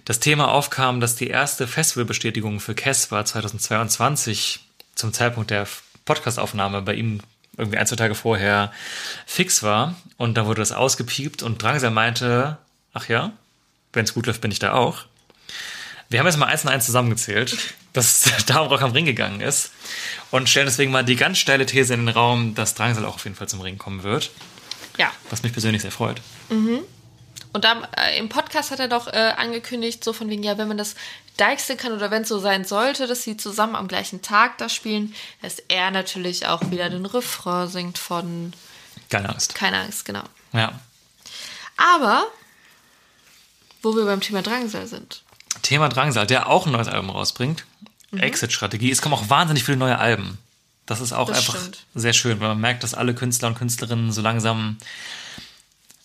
das Thema aufkam, dass die erste Festivalbestätigung für Casper 2022 zum Zeitpunkt der Podcastaufnahme bei ihm irgendwie ein, zwei Tage vorher fix war. Und da wurde das ausgepiept und Drangsal meinte, ach ja, wenn es gut läuft, bin ich da auch. Wir haben jetzt mal eins und eins zusammengezählt, dass es da um Rock am Ring gegangen ist und stellen deswegen mal die ganz steile These in den Raum, dass Drangsal auch auf jeden Fall zum Ring kommen wird, Ja. was mich persönlich sehr freut. Und da, äh, im Podcast hat er doch äh, angekündigt, so von wegen, ja, wenn man das deichseln kann oder wenn es so sein sollte, dass sie zusammen am gleichen Tag da spielen, dass er natürlich auch wieder den Refrain singt von Keine Angst. Keine Angst, genau. Ja. Aber, wo wir beim Thema Drangsal sind. Thema Drangsal, der auch ein neues Album rausbringt. Mhm. Exit-Strategie. Es kommen auch wahnsinnig viele neue Alben. Das ist auch Das einfach stimmt. sehr schön, weil man merkt, dass alle Künstler und Künstlerinnen so langsam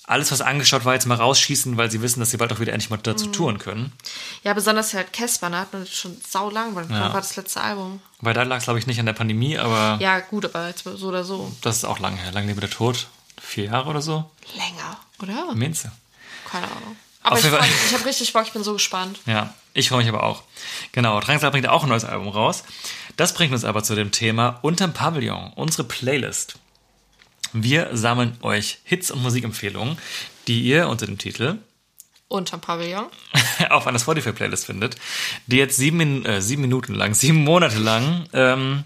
alles, was angeschaut war, jetzt mal rausschießen, weil sie wissen, dass sie bald auch wieder endlich mal dazu Mhm. touren können. Ja, besonders halt Casper, ne? Hat man schon sau lang, weil Ja. war das letzte Album. Weil da lag es, glaube ich, nicht an der Pandemie, aber Ja, gut, aber jetzt so oder so. das ist auch lange her. Lang lebe der Tod. Vier Jahre oder so? Länger, oder? Minze. Keine Ahnung. Aber ich, freu ich habe richtig Bock, ich bin so gespannt. Ja, ich freue mich aber auch. Genau, Drangsal bringt auch ein neues Album raus. Das bringt uns aber zu dem Thema Unterm Pavillon, unsere Playlist. Wir sammeln euch Hits und Musikempfehlungen, die ihr unter dem Titel Unterm Pavillon. auf einer Spotify-Playlist findet, die jetzt sieben, äh, sieben Minuten lang, sieben Monate lang ähm,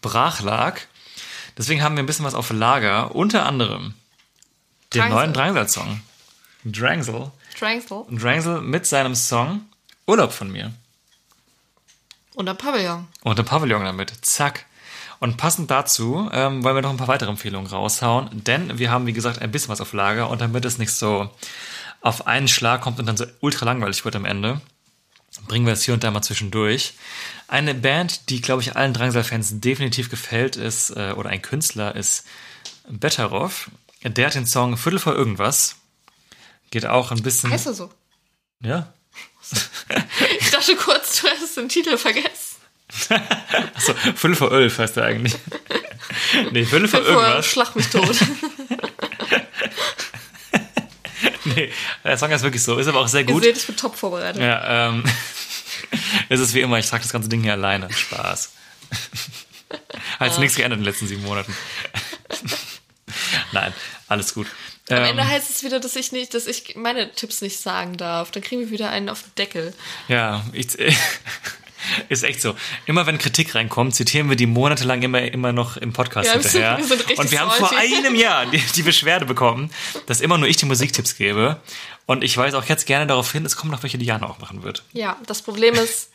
brach lag. Deswegen haben wir ein bisschen was auf Lager, unter anderem den Drangsal. neuen Drangsal-Song. Drangsal. Drangsal. Drangsal mit seinem Song Urlaub von mir. Unterm Pavillon. Und ein Pavillon damit. Zack. Und passend dazu ähm, wollen wir noch ein paar weitere Empfehlungen raushauen, denn wir haben, wie gesagt, ein bisschen was auf Lager und damit es nicht so auf einen Schlag kommt und dann so ultra langweilig wird am Ende, bringen wir es hier und da mal zwischendurch. Eine Band, die, glaube ich, allen Drangsal-Fans definitiv gefällt, ist, äh, oder ein Künstler ist Betteroff. Der hat den Song Viertel vor irgendwas. Geht auch ein bisschen. Heißt er so? Ja. Ich dachte kurz, du hast den Titel vergessen. Achso, Viertel vor Ölf heißt er eigentlich. nee, Viertel vor Bevor irgendwas. schlag mich tot. Nee, der Song ist wirklich so, ist aber auch sehr Ihr gut. seht, ich bin top vorbereitet. Ja, ähm, es ist wie immer, ich trage das ganze Ding hier alleine. Spaß. Hat jetzt nichts geändert in den letzten sieben Monaten. Nein, alles gut. Am Ähm, Ende heißt es wieder, dass ich nicht, dass ich meine Tipps nicht sagen darf. Dann kriegen wir wieder einen auf den Deckel. ja, ich, ist echt so. Immer wenn Kritik reinkommt, zitieren wir die monatelang immer, immer noch im Podcast Ja, hinterher. wir sind Und wir haben vor einem Jahr die, die Beschwerde bekommen, dass immer nur ich die Musiktipps gebe. Und ich weise auch jetzt gerne darauf hin, es kommen noch welche, die Jana auch machen wird. Ja, das Problem ist,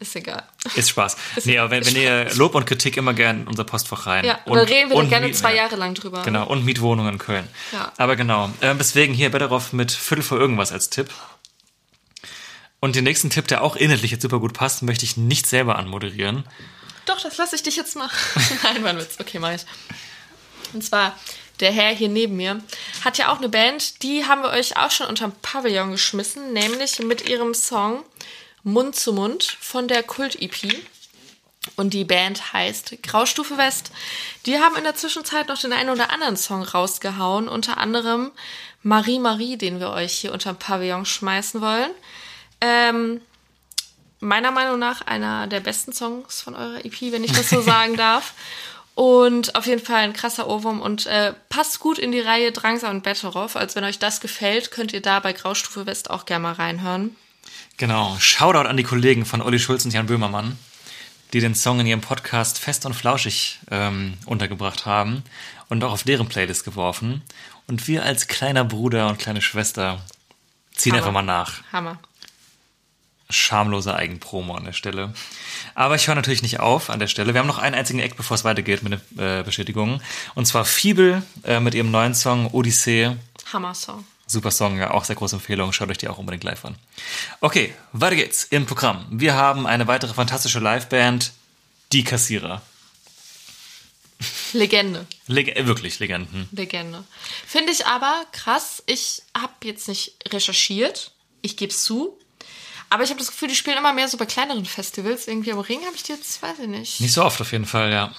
ist egal. Ist Spaß. Nee, aber wenn, wenn ihr Lob und Kritik immer gerne in unser Postfach rein. Ja, und, reden wir dann gerne Miet- zwei ja, Jahre lang drüber. Genau, und Mietwohnungen in Köln. Ja. Aber genau. Ähm, deswegen hier Betteroff mit Viertel vor irgendwas als Tipp. Und den nächsten Tipp, der auch inhaltlich jetzt super gut passt, möchte ich nicht selber anmoderieren. Doch, das lasse ich dich jetzt machen. Nein, war ein Witz. Okay, mach ich. Und zwar, der Herr hier neben mir hat ja auch eine Band, die haben wir euch auch schon unterm Pavillon geschmissen, nämlich mit ihrem Song Mund zu Mund von der Kult-EP. Und die Band heißt Graustufe West. Die haben in der Zwischenzeit noch den einen oder anderen Song rausgehauen, unter anderem Marie Marie, den wir euch hier unterm Pavillon schmeißen wollen. Ähm, meiner Meinung nach einer der besten Songs von eurer EP, wenn ich das so sagen darf. Und auf jeden Fall ein krasser Ohrwurm und äh, passt gut in die Reihe Drangsal und Betteroff. Also wenn euch das gefällt, könnt ihr da bei Graustufe West auch gerne mal reinhören. Genau. Shoutout an die Kollegen von Olli Schulz und Jan Böhmermann, die den Song in ihrem Podcast fest und flauschig ähm, untergebracht haben und auch auf deren Playlist geworfen. Und wir als kleiner Bruder und kleine Schwester ziehen Hammer. einfach mal nach. Hammer. schamlose Eigenpromo an der Stelle. Aber ich höre natürlich nicht auf an der Stelle. Wir haben noch einen einzigen Eck, bevor es weitergeht mit den äh, Bestätigungen. Und zwar Fiebel äh, mit ihrem neuen Song Odyssee. Hammer-Song. Super Song, ja, auch sehr große Empfehlung. Schaut euch die auch unbedingt live an. Okay, weiter geht's im Programm. Wir haben eine weitere fantastische Liveband, die Kassierer. Legende. Leg äh, wirklich Legenden. Legende. Finde ich aber krass. Ich habe jetzt nicht recherchiert. Ich gebe es zu. Aber ich habe das Gefühl, die spielen immer mehr so bei kleineren Festivals. Irgendwie am Ring habe ich die jetzt, weiß ich nicht. Nicht so oft auf jeden Fall, ja.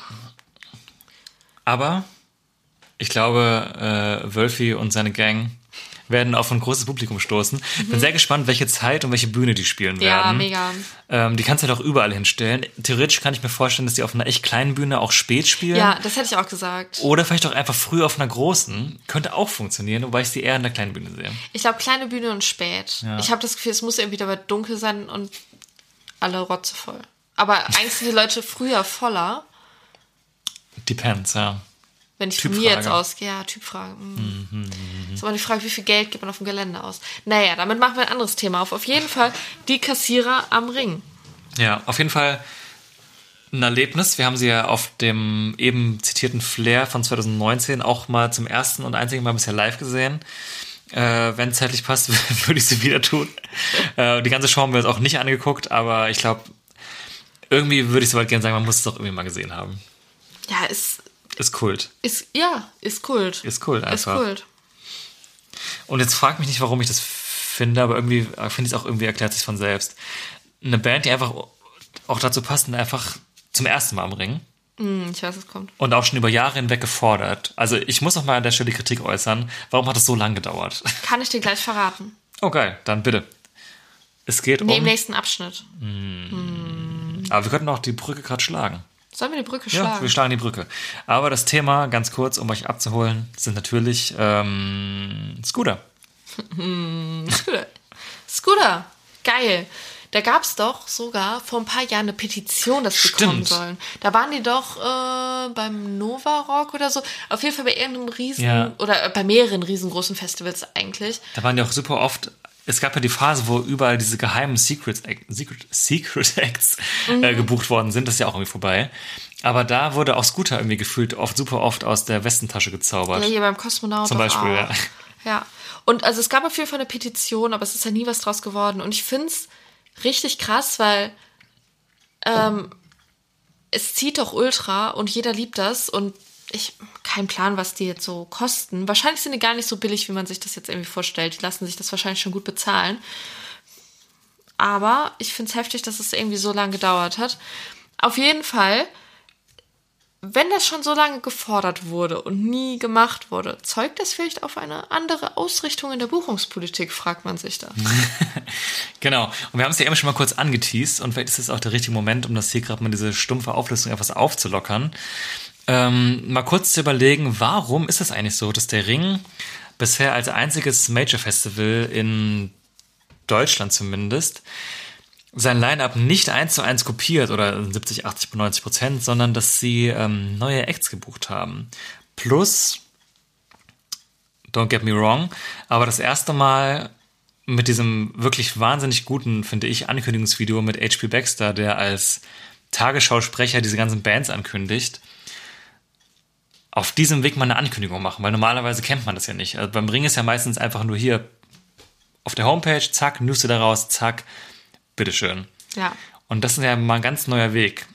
Aber ich glaube, äh, Wölfi und seine Gang werden auf ein großes Publikum stoßen. Bin sehr gespannt, welche Zeit und welche Bühne die spielen Mhm. Ja, werden. mega. Ähm, die kannst du halt auch überall hinstellen. Theoretisch kann ich mir vorstellen, dass die auf einer echt kleinen Bühne auch spät spielen. Ja, das hätte ich auch gesagt. Oder vielleicht auch einfach früh auf einer großen. Könnte auch funktionieren, wobei ich sie eher in der kleinen Bühne sehe. Ich glaube, kleine Bühne und spät. Ja. Ich habe das Gefühl, es muss irgendwie dabei dunkel sein und alle rotzevoll. Aber eigentlich sind die Leute früher voller, Depends, ja. Wenn ich von mir Typfrage. jetzt ausgehe. Ja, Typfrage. Mm. Ist aber die Frage, wie viel Geld gibt man auf dem Gelände aus? Naja, damit machen wir ein anderes Thema auf. Auf jeden Fall die Kassierer am Ring. Ja, auf jeden Fall ein Erlebnis. Wir haben sie ja auf dem eben zitierten Flair von 2019 auch mal zum ersten und einzigen Mal bisher live gesehen. Äh, wenn es zeitlich passt, würde ich sie wieder tun. Äh, die ganze Show haben wir uns auch nicht angeguckt, aber ich glaube, irgendwie würde ich so weit gerne sagen, man muss es doch irgendwie mal gesehen haben. Ja, ist, Ist Kult. ist, ja, ist Kult. Ist Kult Ist einfach. Kult. Und jetzt frag mich nicht, warum ich das finde, aber irgendwie finde ich es auch irgendwie erklärt sich von selbst. Eine Band, die einfach auch dazu passt und einfach zum ersten Mal am Ring Hm, ich weiß, es kommt. und auch schon über Jahre hinweg gefordert. Also ich muss auch mal an der Stelle Kritik äußern. Warum hat das so lange gedauert? Kann ich dir gleich verraten. Oh geil, dann bitte. Es geht Nee, im um... nächsten Abschnitt. Aber wir könnten auch die Brücke gerade schlagen. Sollen wir die Brücke Ja, schlagen? wir schlagen die Brücke. Aber das Thema, ganz kurz, um euch abzuholen, sind natürlich ähm, Scooter. Scooter. Scooter. Geil. Da gab es doch sogar vor ein paar Jahren eine Petition, dass Stimmt. kommen sollen. Da waren die doch äh, beim Nova Rock oder so. Auf jeden Fall bei irgendeinem riesen Ja. oder bei mehreren riesengroßen Festivals eigentlich. Da waren die auch super oft. Es gab ja die Phase, wo überall diese geheimen Secret, Secret, Secret Acts Mhm. äh, gebucht worden sind. Das ist ja auch irgendwie vorbei. Aber da wurde auch Scooter irgendwie gefühlt oft super oft aus der Westentasche gezaubert. Ja, hier beim Kosmonaut. Zum Beispiel, auch. ja. Ja. Und also es gab auf jeden Fall eine Petition, aber es ist ja nie was draus geworden. Und ich finde es richtig krass, weil ähm, es zieht doch ultra und jeder liebt das und ich kein Plan, was die jetzt so kosten. Wahrscheinlich sind die gar nicht so billig, wie man sich das jetzt irgendwie vorstellt. Die lassen sich das wahrscheinlich schon gut bezahlen. Aber ich finde es heftig, dass es irgendwie so lange gedauert hat. Auf jeden Fall, wenn das schon so lange gefordert wurde und nie gemacht wurde, zeugt das vielleicht auf eine andere Ausrichtung in der Buchungspolitik, fragt man sich da. Genau. Und wir haben es ja eben schon mal kurz angeteased und vielleicht ist es auch der richtige Moment, um das hier gerade mal diese stumpfe Auflistung etwas aufzulockern. Ähm, mal kurz zu überlegen, warum ist es eigentlich so, dass der Ring bisher als einziges Major Festival in Deutschland zumindest sein Line-Up nicht eins zu eins kopiert oder 70, 80, 90 Prozent, sondern dass sie ähm, neue Acts gebucht haben. Plus, don't get me wrong, aber das erste Mal mit diesem wirklich wahnsinnig guten, finde ich, Ankündigungsvideo mit HP Baxter, der als Tagesschausprecher diese ganzen Bands ankündigt, auf diesem Weg mal eine Ankündigung machen, weil normalerweise kennt man das ja nicht. Also beim Ring ist ja meistens einfach nur hier auf der Homepage, zack, News daraus, zack, bitteschön. Ja. Und das ist ja mal ein ganz neuer Weg.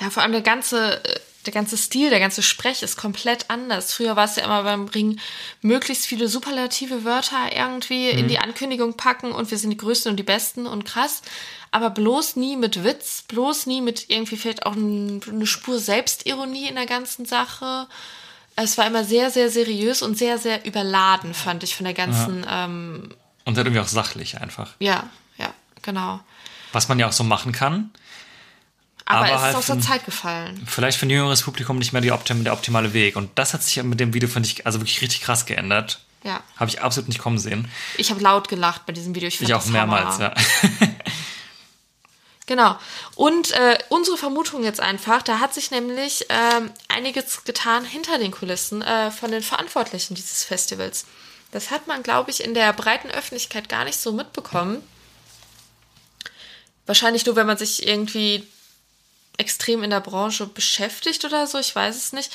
Ja, vor allem der ganze, äh, der ganze Stil, der ganze Sprech ist komplett anders. Früher war es ja immer beim Ring möglichst viele superlative Wörter irgendwie in die Ankündigung packen und wir sind die Größten und die Besten und krass. Aber bloß nie mit Witz, bloß nie mit irgendwie vielleicht auch ein, eine Spur Selbstironie in der ganzen Sache. Es war immer sehr, sehr seriös und sehr, sehr überladen, fand ich von der ganzen, ja, ähm, Und dann irgendwie auch sachlich einfach. ja, ja genau. Was man ja auch so machen kann. Aber, Aber es halt ist aus der Zeit gefallen. Vielleicht für ein jüngeres Publikum nicht mehr die optim der optimale Weg. Und das hat sich mit dem Video, finde ich, also wirklich richtig krass geändert. Ja. Habe ich absolut nicht kommen sehen. Ich habe laut gelacht bei diesem Video. Ich, Ich auch mehrmals, Hammer. ja. Genau. Und äh, unsere Vermutung jetzt einfach, da hat sich nämlich ähm, einiges getan hinter den Kulissen äh, von den Verantwortlichen dieses Festivals. Das hat man, glaube ich, in der breiten Öffentlichkeit gar nicht so mitbekommen. Wahrscheinlich nur, wenn man sich irgendwie extrem in der Branche beschäftigt oder so, ich weiß es nicht.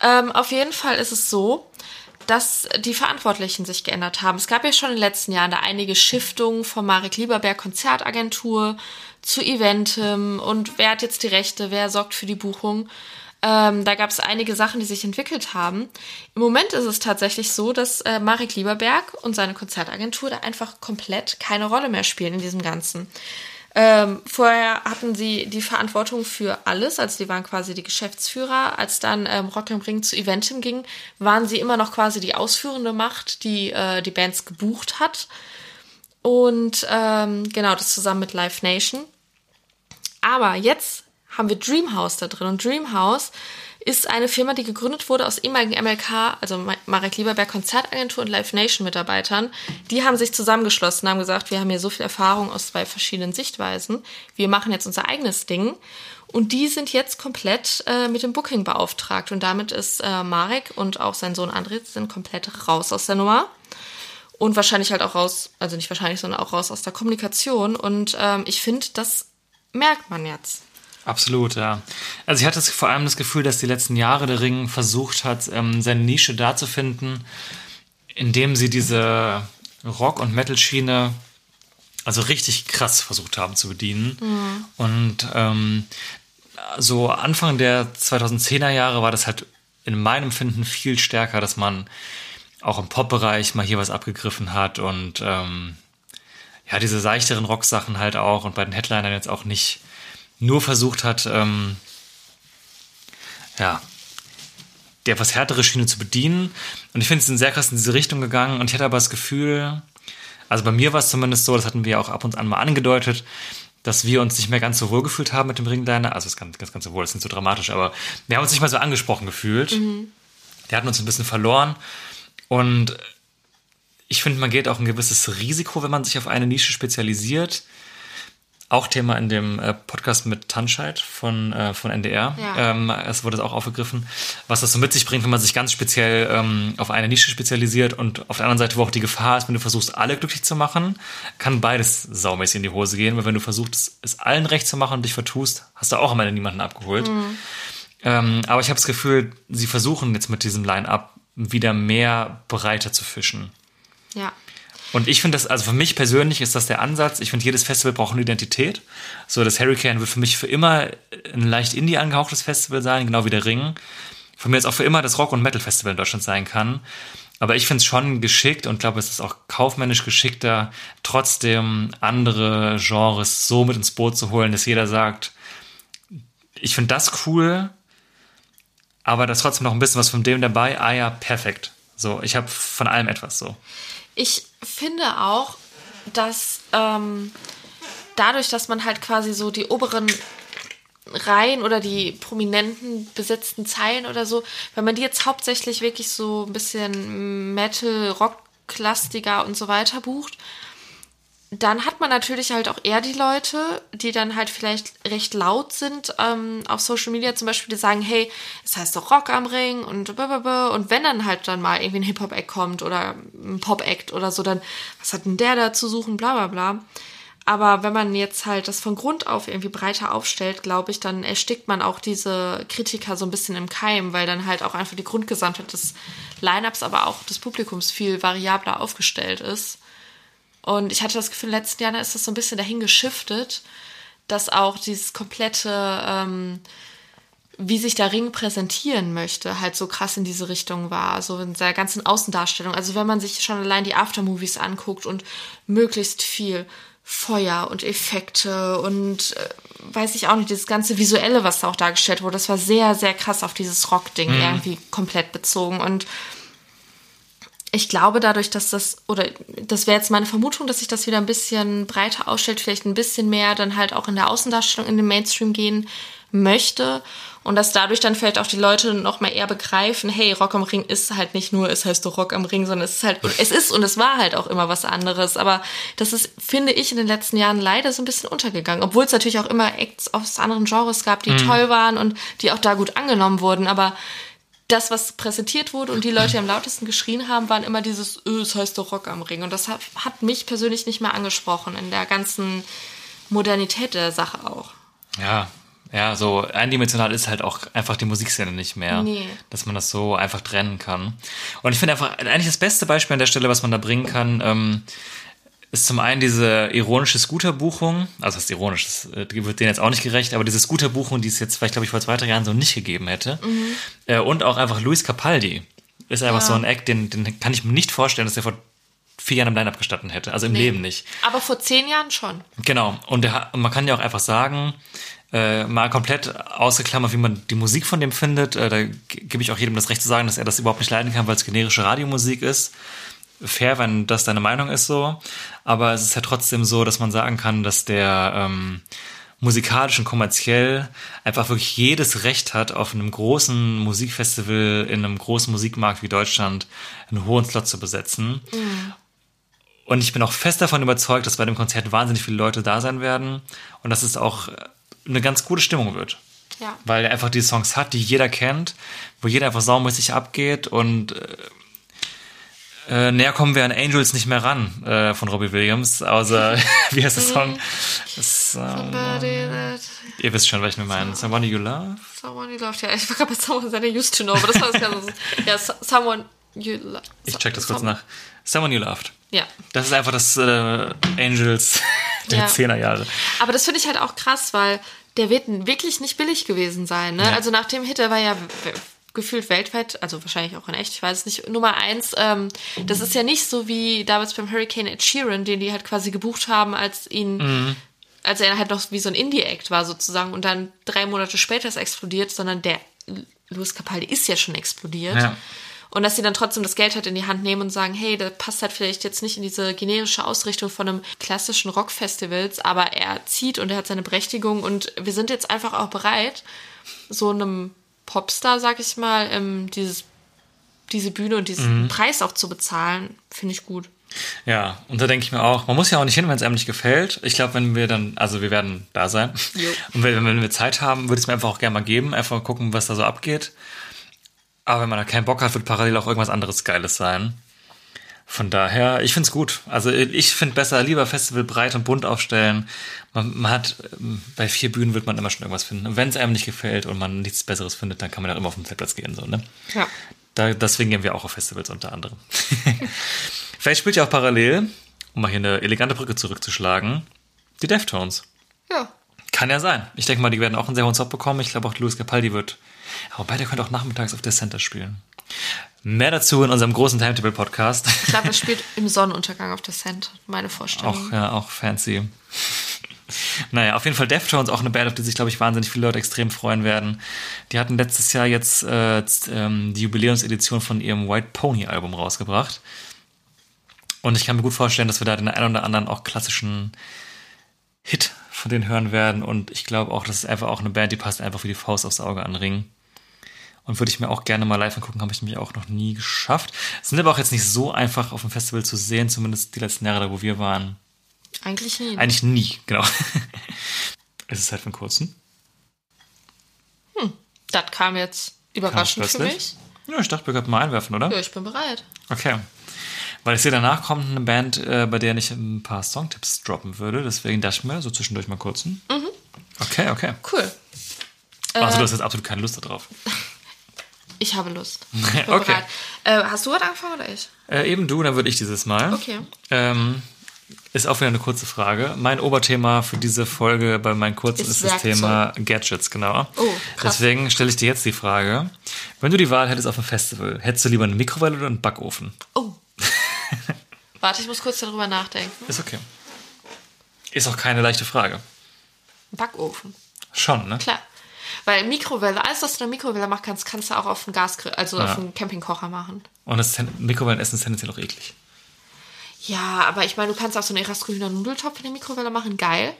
Ähm, auf jeden Fall ist es so, dass die Verantwortlichen sich geändert haben. Es gab ja schon in den letzten Jahren da einige Shiftungen vom Marek Lieberberg Konzertagentur zu Eventem und wer hat jetzt die Rechte, wer sorgt für die Buchung. Ähm, da gab es einige Sachen, die sich entwickelt haben. Im Moment ist es tatsächlich so, dass äh, Marek Lieberberg und seine Konzertagentur da einfach komplett keine Rolle mehr spielen in diesem Ganzen. Ähm, vorher hatten sie die Verantwortung für alles, also die waren quasi die Geschäftsführer. Als dann ähm, Rock am Ring zu Eventim ging, waren sie immer noch quasi die ausführende Macht, die äh, die Bands gebucht hat. Und ähm, genau, das zusammen mit Live Nation. Aber jetzt haben wir Dreamhouse da drin. Und Dreamhouse ist eine Firma, die gegründet wurde aus ehemaligen MLK, also Ma- Marek Lieberberg Konzertagentur und Live Nation Mitarbeitern. Die haben sich zusammengeschlossen, haben gesagt, wir haben hier so viel Erfahrung aus zwei verschiedenen Sichtweisen. Wir machen jetzt unser eigenes Ding. Und die sind jetzt komplett äh, mit dem Booking beauftragt. Und damit ist äh, Marek und auch sein Sohn André sind komplett raus aus der Nummer. Und wahrscheinlich halt auch raus, also nicht wahrscheinlich, sondern auch raus aus der Kommunikation. Und ähm, ich finde, das merkt man jetzt. Absolut, ja. Also ich hatte vor allem das Gefühl, dass die letzten Jahre der Ring versucht hat, ähm, seine Nische da zu finden, indem sie diese Rock- und Metal-Schiene also richtig krass versucht haben zu bedienen. Und ähm, so Anfang der 2010er Jahre war das halt in meinem Finden viel stärker, dass man auch im Pop-Bereich mal hier was abgegriffen hat und ähm, ja, diese seichteren Rocksachen halt auch und bei den Headlinern jetzt auch nicht nur versucht hat, ähm, ja, die etwas härtere Schiene zu bedienen. Und ich finde, sie sind sehr krass in diese Richtung gegangen und ich hatte aber das Gefühl, also bei mir war es zumindest so, das hatten wir auch ab und an mal angedeutet, dass wir uns nicht mehr ganz so wohl gefühlt haben mit dem Ringliner. Also es ist ganz, ganz, ganz so wohl, das ist nicht so dramatisch, aber wir haben uns nicht mal so angesprochen gefühlt. Mhm. Die hatten uns ein bisschen verloren. Und ich finde, man geht auch ein gewisses Risiko, wenn man sich auf eine Nische spezialisiert. Auch Thema in dem äh, Podcast mit Tanscheid von, äh, von NDR. Ja. Ähm, es wurde es auch aufgegriffen, was das so mit sich bringt, wenn man sich ganz speziell ähm, auf eine Nische spezialisiert und auf der anderen Seite, wo auch die Gefahr ist, wenn du versuchst, alle glücklich zu machen, kann beides saumäßig in die Hose gehen, weil wenn du versuchst, es allen recht zu machen und dich vertust, hast du auch am Ende niemanden abgeholt. Mhm. Ähm, aber ich habe das Gefühl, sie versuchen jetzt mit diesem Line-Up wieder mehr breiter zu fischen. Ja. Und ich finde das, also für mich persönlich ist das der Ansatz. Ich finde, jedes Festival braucht eine Identität. So, das Hurricane wird für mich für immer ein leicht Indie angehauchtes Festival sein, genau wie der Ring. Für mich jetzt auch für immer das Rock- und Metal-Festival in Deutschland sein kann. Aber ich finde es schon geschickt und glaube, es ist auch kaufmännisch geschickter, trotzdem andere Genres so mit ins Boot zu holen, dass jeder sagt, ich finde das cool, aber da ist trotzdem noch ein bisschen was von dem dabei. Ah ja, perfekt. So, ich habe von allem etwas so. Ich finde auch, dass ähm, dadurch, dass man halt quasi so die oberen Reihen oder die prominenten besetzten Zeilen oder so, wenn man die jetzt hauptsächlich wirklich so ein bisschen Metal, Rock, Klastiker und so weiter bucht, dann hat man natürlich halt auch eher die Leute, die dann halt vielleicht recht laut sind ähm, auf Social Media zum Beispiel, die sagen, hey, es heißt doch Rock am Ring und blablabla. und wenn dann halt dann mal irgendwie ein Hip-Hop-Act kommt oder ein Pop-Act oder so, dann was hat denn der da zu suchen, bla bla bla. Aber wenn man jetzt halt das von Grund auf irgendwie breiter aufstellt, glaube ich, dann erstickt man auch diese Kritiker so ein bisschen im Keim, weil dann halt auch einfach die Grundgesamtheit des Lineups, aber auch des Publikums viel variabler aufgestellt ist. Und ich hatte das Gefühl, in den letzten Jahren ist das so ein bisschen dahin geschiftet, dass auch dieses komplette, ähm, wie sich der Ring präsentieren möchte, halt so krass in diese Richtung war, so in der ganzen Außendarstellung. Also wenn man sich schon allein die Aftermovies anguckt und möglichst viel Feuer und Effekte und äh, weiß ich auch nicht, dieses ganze Visuelle, was da auch dargestellt wurde, das war sehr, sehr krass auf dieses Rock-Ding mhm. irgendwie komplett bezogen und ich glaube dadurch, dass das, oder das wäre jetzt meine Vermutung, dass sich das wieder ein bisschen breiter ausstellt, vielleicht ein bisschen mehr dann halt auch in der Außendarstellung in den Mainstream gehen möchte. Und dass dadurch dann vielleicht auch die Leute noch mal eher begreifen, hey, Rock am Ring ist halt nicht nur, es heißt doch Rock am Ring, sondern es ist halt, es ist und es war halt auch immer was anderes, aber das ist, finde ich, in den letzten Jahren leider so ein bisschen untergegangen, obwohl es natürlich auch immer Acts aus anderen Genres gab, die mhm. toll waren und die auch da gut angenommen wurden, aber das, was präsentiert wurde und die Leute, die am lautesten geschrien haben, waren immer dieses, öh, es heißt doch Rock am Ring. Und das hat, hat mich persönlich nicht mehr angesprochen in der ganzen Modernität der Sache auch. Ja, ja, so eindimensional ist halt auch einfach die Musikszene nicht mehr. Nee. Dass man das so einfach trennen kann. Und ich finde einfach, eigentlich das beste Beispiel an der Stelle, was man da bringen kann, ähm, ist zum einen diese ironische Scooterbuchung, also das ist ironisch, das äh, wird denen jetzt auch nicht gerecht, aber diese Scooterbuchung, die es jetzt vielleicht, glaube ich, vor zwei, drei Jahren so nicht gegeben hätte. Mhm. Äh, und auch einfach Luis Capaldi ist einfach ja. so ein Act, den, den kann ich mir nicht vorstellen, dass der vor vier Jahren im Line-Up gestanden hätte. Also im nee. Leben nicht. Aber vor zehn Jahren schon. Genau. Und der, man kann ja auch einfach sagen, äh, mal komplett ausgeklammert, wie man die Musik von dem findet. Äh, da gebe ich auch jedem das Recht zu sagen, dass er das überhaupt nicht leiden kann, weil es generische Radiomusik ist fair, wenn das deine Meinung ist so. Aber es ist ja trotzdem so, dass man sagen kann, dass der ähm, musikalisch und kommerziell einfach wirklich jedes Recht hat, auf einem großen Musikfestival in einem großen Musikmarkt wie Deutschland einen hohen Slot zu besetzen. Mhm. Und ich bin auch fest davon überzeugt, dass bei dem Konzert wahnsinnig viele Leute da sein werden und dass es auch eine ganz gute Stimmung wird. Ja. Weil er einfach die Songs hat, die jeder kennt, wo jeder einfach saumäßig abgeht und äh, äh, näher kommen wir an Angels nicht mehr ran äh, von Robbie Williams, außer, wie heißt der Song? Das, ähm, ihr wisst schon, was ich mir meine. Someone You Love? Someone You Love, ja. Ich war gerade bei Someone That I Used to Know, aber das war das Ganze. ja, Someone You Love. Ich check das kurz nach. Someone You Loved. Ja. Das ist einfach das äh, Angels der ja. 10er Jahre. Aber das finde ich halt auch krass, weil der wird wirklich nicht billig gewesen sein. Ne? Ja. Also nach dem Hit, der war ja gefühlt weltweit, also wahrscheinlich auch in echt, ich weiß es nicht, Nummer eins, ähm, das ist ja nicht so wie damals beim Hurricane Ed Sheeran, den die halt quasi gebucht haben, als ihn, als er halt noch wie so ein Indie-Act war sozusagen und dann drei Monate später ist explodiert, sondern der Louis Capaldi ist ja schon explodiert. Ja. Und dass sie dann trotzdem das Geld halt in die Hand nehmen und sagen, hey, das passt halt vielleicht jetzt nicht in diese generische Ausrichtung von einem klassischen Rockfestivals, aber er zieht und er hat seine Berechtigung und wir sind jetzt einfach auch bereit, so einem Popstar, sag ich mal, ähm, dieses, diese Bühne und diesen Preis auch zu bezahlen, finde ich gut. Ja, und da denke ich mir auch, man muss ja auch nicht hin, wenn es einem nicht gefällt. Ich glaube, wenn wir dann, also wir werden da sein. Und wenn, wenn wir Zeit haben, würde ich es mir einfach auch gerne mal geben, einfach mal gucken, was da so abgeht. Aber wenn man da keinen Bock hat, wird parallel auch irgendwas anderes Geiles sein. Von daher, ich finde es gut. Also ich finde besser, lieber Festival breit und bunt aufstellen. Man, man hat, ähm, bei vier Bühnen wird man immer schon irgendwas finden. Und wenn es einem nicht gefällt und man nichts Besseres findet, dann kann man auch immer auf den Zeltplatz gehen. So, ne? Ja. Da, deswegen gehen wir auch auf Festivals unter anderem. Vielleicht spielt ja auch parallel, um mal hier eine elegante Brücke zurückzuschlagen, die Deftones. Ja. Kann ja sein. Ich denke mal, die werden auch einen sehr hohen Spot bekommen. Ich glaube auch Louis Capaldi wird. Aber beide könnte auch nachmittags auf der Center spielen. Mehr dazu in unserem großen Timetable-Podcast. Ich glaube, er spielt im Sonnenuntergang auf der Cent, meine Vorstellung. Auch, ja, auch fancy. Naja, auf jeden Fall Deftones, auch eine Band, auf die sich, glaube ich, wahnsinnig viele Leute extrem freuen werden. Die hatten letztes Jahr jetzt äh, ähm, die Jubiläumsedition von ihrem White Pony Album rausgebracht. Und ich kann mir gut vorstellen, dass wir da den einen oder anderen auch klassischen Hit von denen hören werden. Und ich glaube auch, das ist einfach auch eine Band, die passt einfach wie die Faust aufs Auge an Ring. Und würde ich mir auch gerne mal live angucken, habe ich nämlich auch noch nie geschafft. Sind aber auch jetzt nicht so einfach auf dem Festival zu sehen, zumindest die letzten Jahre, da wo wir waren. Eigentlich nie. Eigentlich nie, genau. es ist halt von kurzem. das kam jetzt überraschend für plötzlich. mich. Ja, ich dachte, wir könnten mal einwerfen, oder? Ja, ich bin bereit. Okay. Weil ich sehe, danach kommt eine Band, äh, bei der ich ein paar Songtipps droppen würde. Deswegen dachte ich mir so zwischendurch mal kurz. Mhm. Okay, okay. Cool. Also du hast jetzt absolut keine Lust darauf. Ich habe Lust. Ich Okay. Äh, hast du was angefangen oder ich? Äh, eben du, dann würde ich dieses Mal. Okay. Ähm, ist auch wieder eine kurze Frage. Mein Oberthema für diese Folge bei meinen kurzen Ist das. Thema Gadgets, genau. Oh, krass. Deswegen stelle ich dir jetzt die Frage: Wenn du die Wahl hättest auf einem Festival, hättest du lieber eine Mikrowelle oder einen Backofen? Oh. Warte, ich muss kurz darüber nachdenken. Ist okay. Ist auch keine leichte Frage. Backofen. Schon, ne? Klar. Weil Mikrowelle, alles, was du in der Mikrowelle machen kannst, kannst du auch auf dem Gasgrill, also Ja. auf dem Campingkocher machen. Und das Mikrowellenessen ist tendenziell auch eklig. Ja, aber ich meine, du kannst auch so einen Eraskogrüner Nudeltopf in der Mikrowelle machen, geil.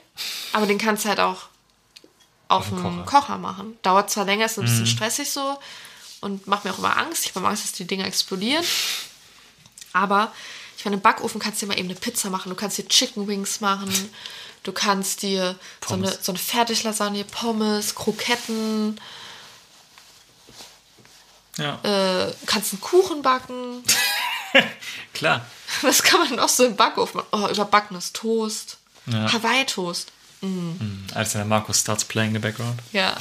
Aber den kannst du halt auch auf, dem dem Kocher. Mhm. Kocher. machen. Dauert zwar länger, ist ein bisschen stressig so und macht mir auch immer Angst. Ich habe Angst, dass die Dinger explodieren. Aber ich meine, im Backofen kannst du dir mal eben eine Pizza machen. Du kannst dir Chicken Wings machen. Du kannst dir so eine, so eine Fertiglasagne, Pommes, Kroketten, Ja. äh, kannst einen Kuchen backen. Klar. Was kann man noch so im Backofen machen? Oh, überbackenes Toast. Ja. Hawaii-Toast. Als der Markus starts playing in the background. Ja.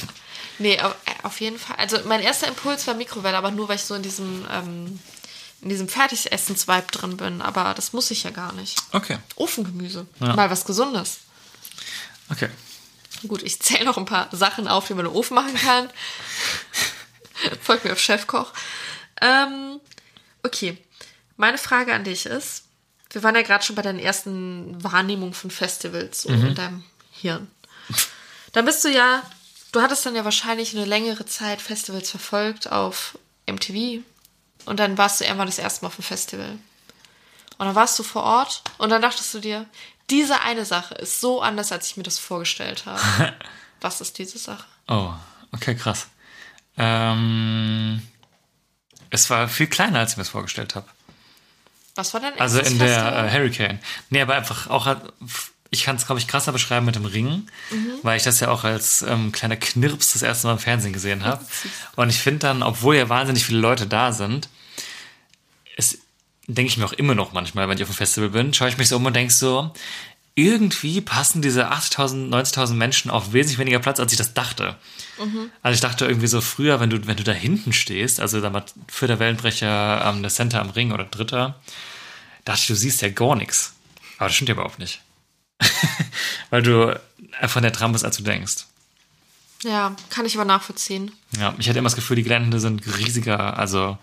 Nee, auf, äh, auf jeden Fall. Also mein erster Impuls war Mikrowelle, aber nur weil ich so in diesem, ähm, in diesem Fertigessens-Vibe drin bin. Aber das muss ich ja gar nicht. Okay. Ofengemüse. Ja. Mal was Gesundes. Okay. Gut, ich zähle noch ein paar Sachen auf, die man im Ofen machen kann. Folgt mir auf Chefkoch. Ähm, okay. Meine Frage an dich ist, wir waren ja gerade schon bei deinen ersten Wahrnehmungen von Festivals so in deinem Hirn. Dann bist du ja, du hattest dann ja wahrscheinlich eine längere Zeit Festivals verfolgt auf MTV und dann warst du irgendwann das erste Mal auf dem Festival. Und dann warst du vor Ort und dann dachtest du dir, diese eine Sache ist so anders, als ich mir das vorgestellt habe. Was ist diese Sache? Oh, okay, krass. Ähm, es war viel kleiner, als ich mir das vorgestellt habe. Was war dein Also in der äh, Hurricane. Nee, aber einfach auch, äh, ich kann es, glaube ich, krasser beschreiben mit dem Ring, weil ich das ja auch als ähm, kleiner Knirps das erste Mal im Fernsehen gesehen habe. Und ich finde dann, obwohl ja wahnsinnig viele Leute da sind, es denke ich mir auch immer noch manchmal, wenn ich auf dem Festival bin, schaue ich mich so um und denke so, irgendwie passen diese 80.000, 90.000 Menschen auf wesentlich weniger Platz, als ich das dachte. Also ich dachte irgendwie so früher, wenn du, wenn du da hinten stehst, also da mal vierter Wellenbrecher am der Center am Ring oder dritter, dachte ich, du siehst ja gar nichts. Aber das stimmt ja überhaupt nicht. Weil du einfach näher dran bist, als du denkst. Ja, kann ich aber nachvollziehen. Ja, ich hatte immer das Gefühl, die Gelände sind riesiger, also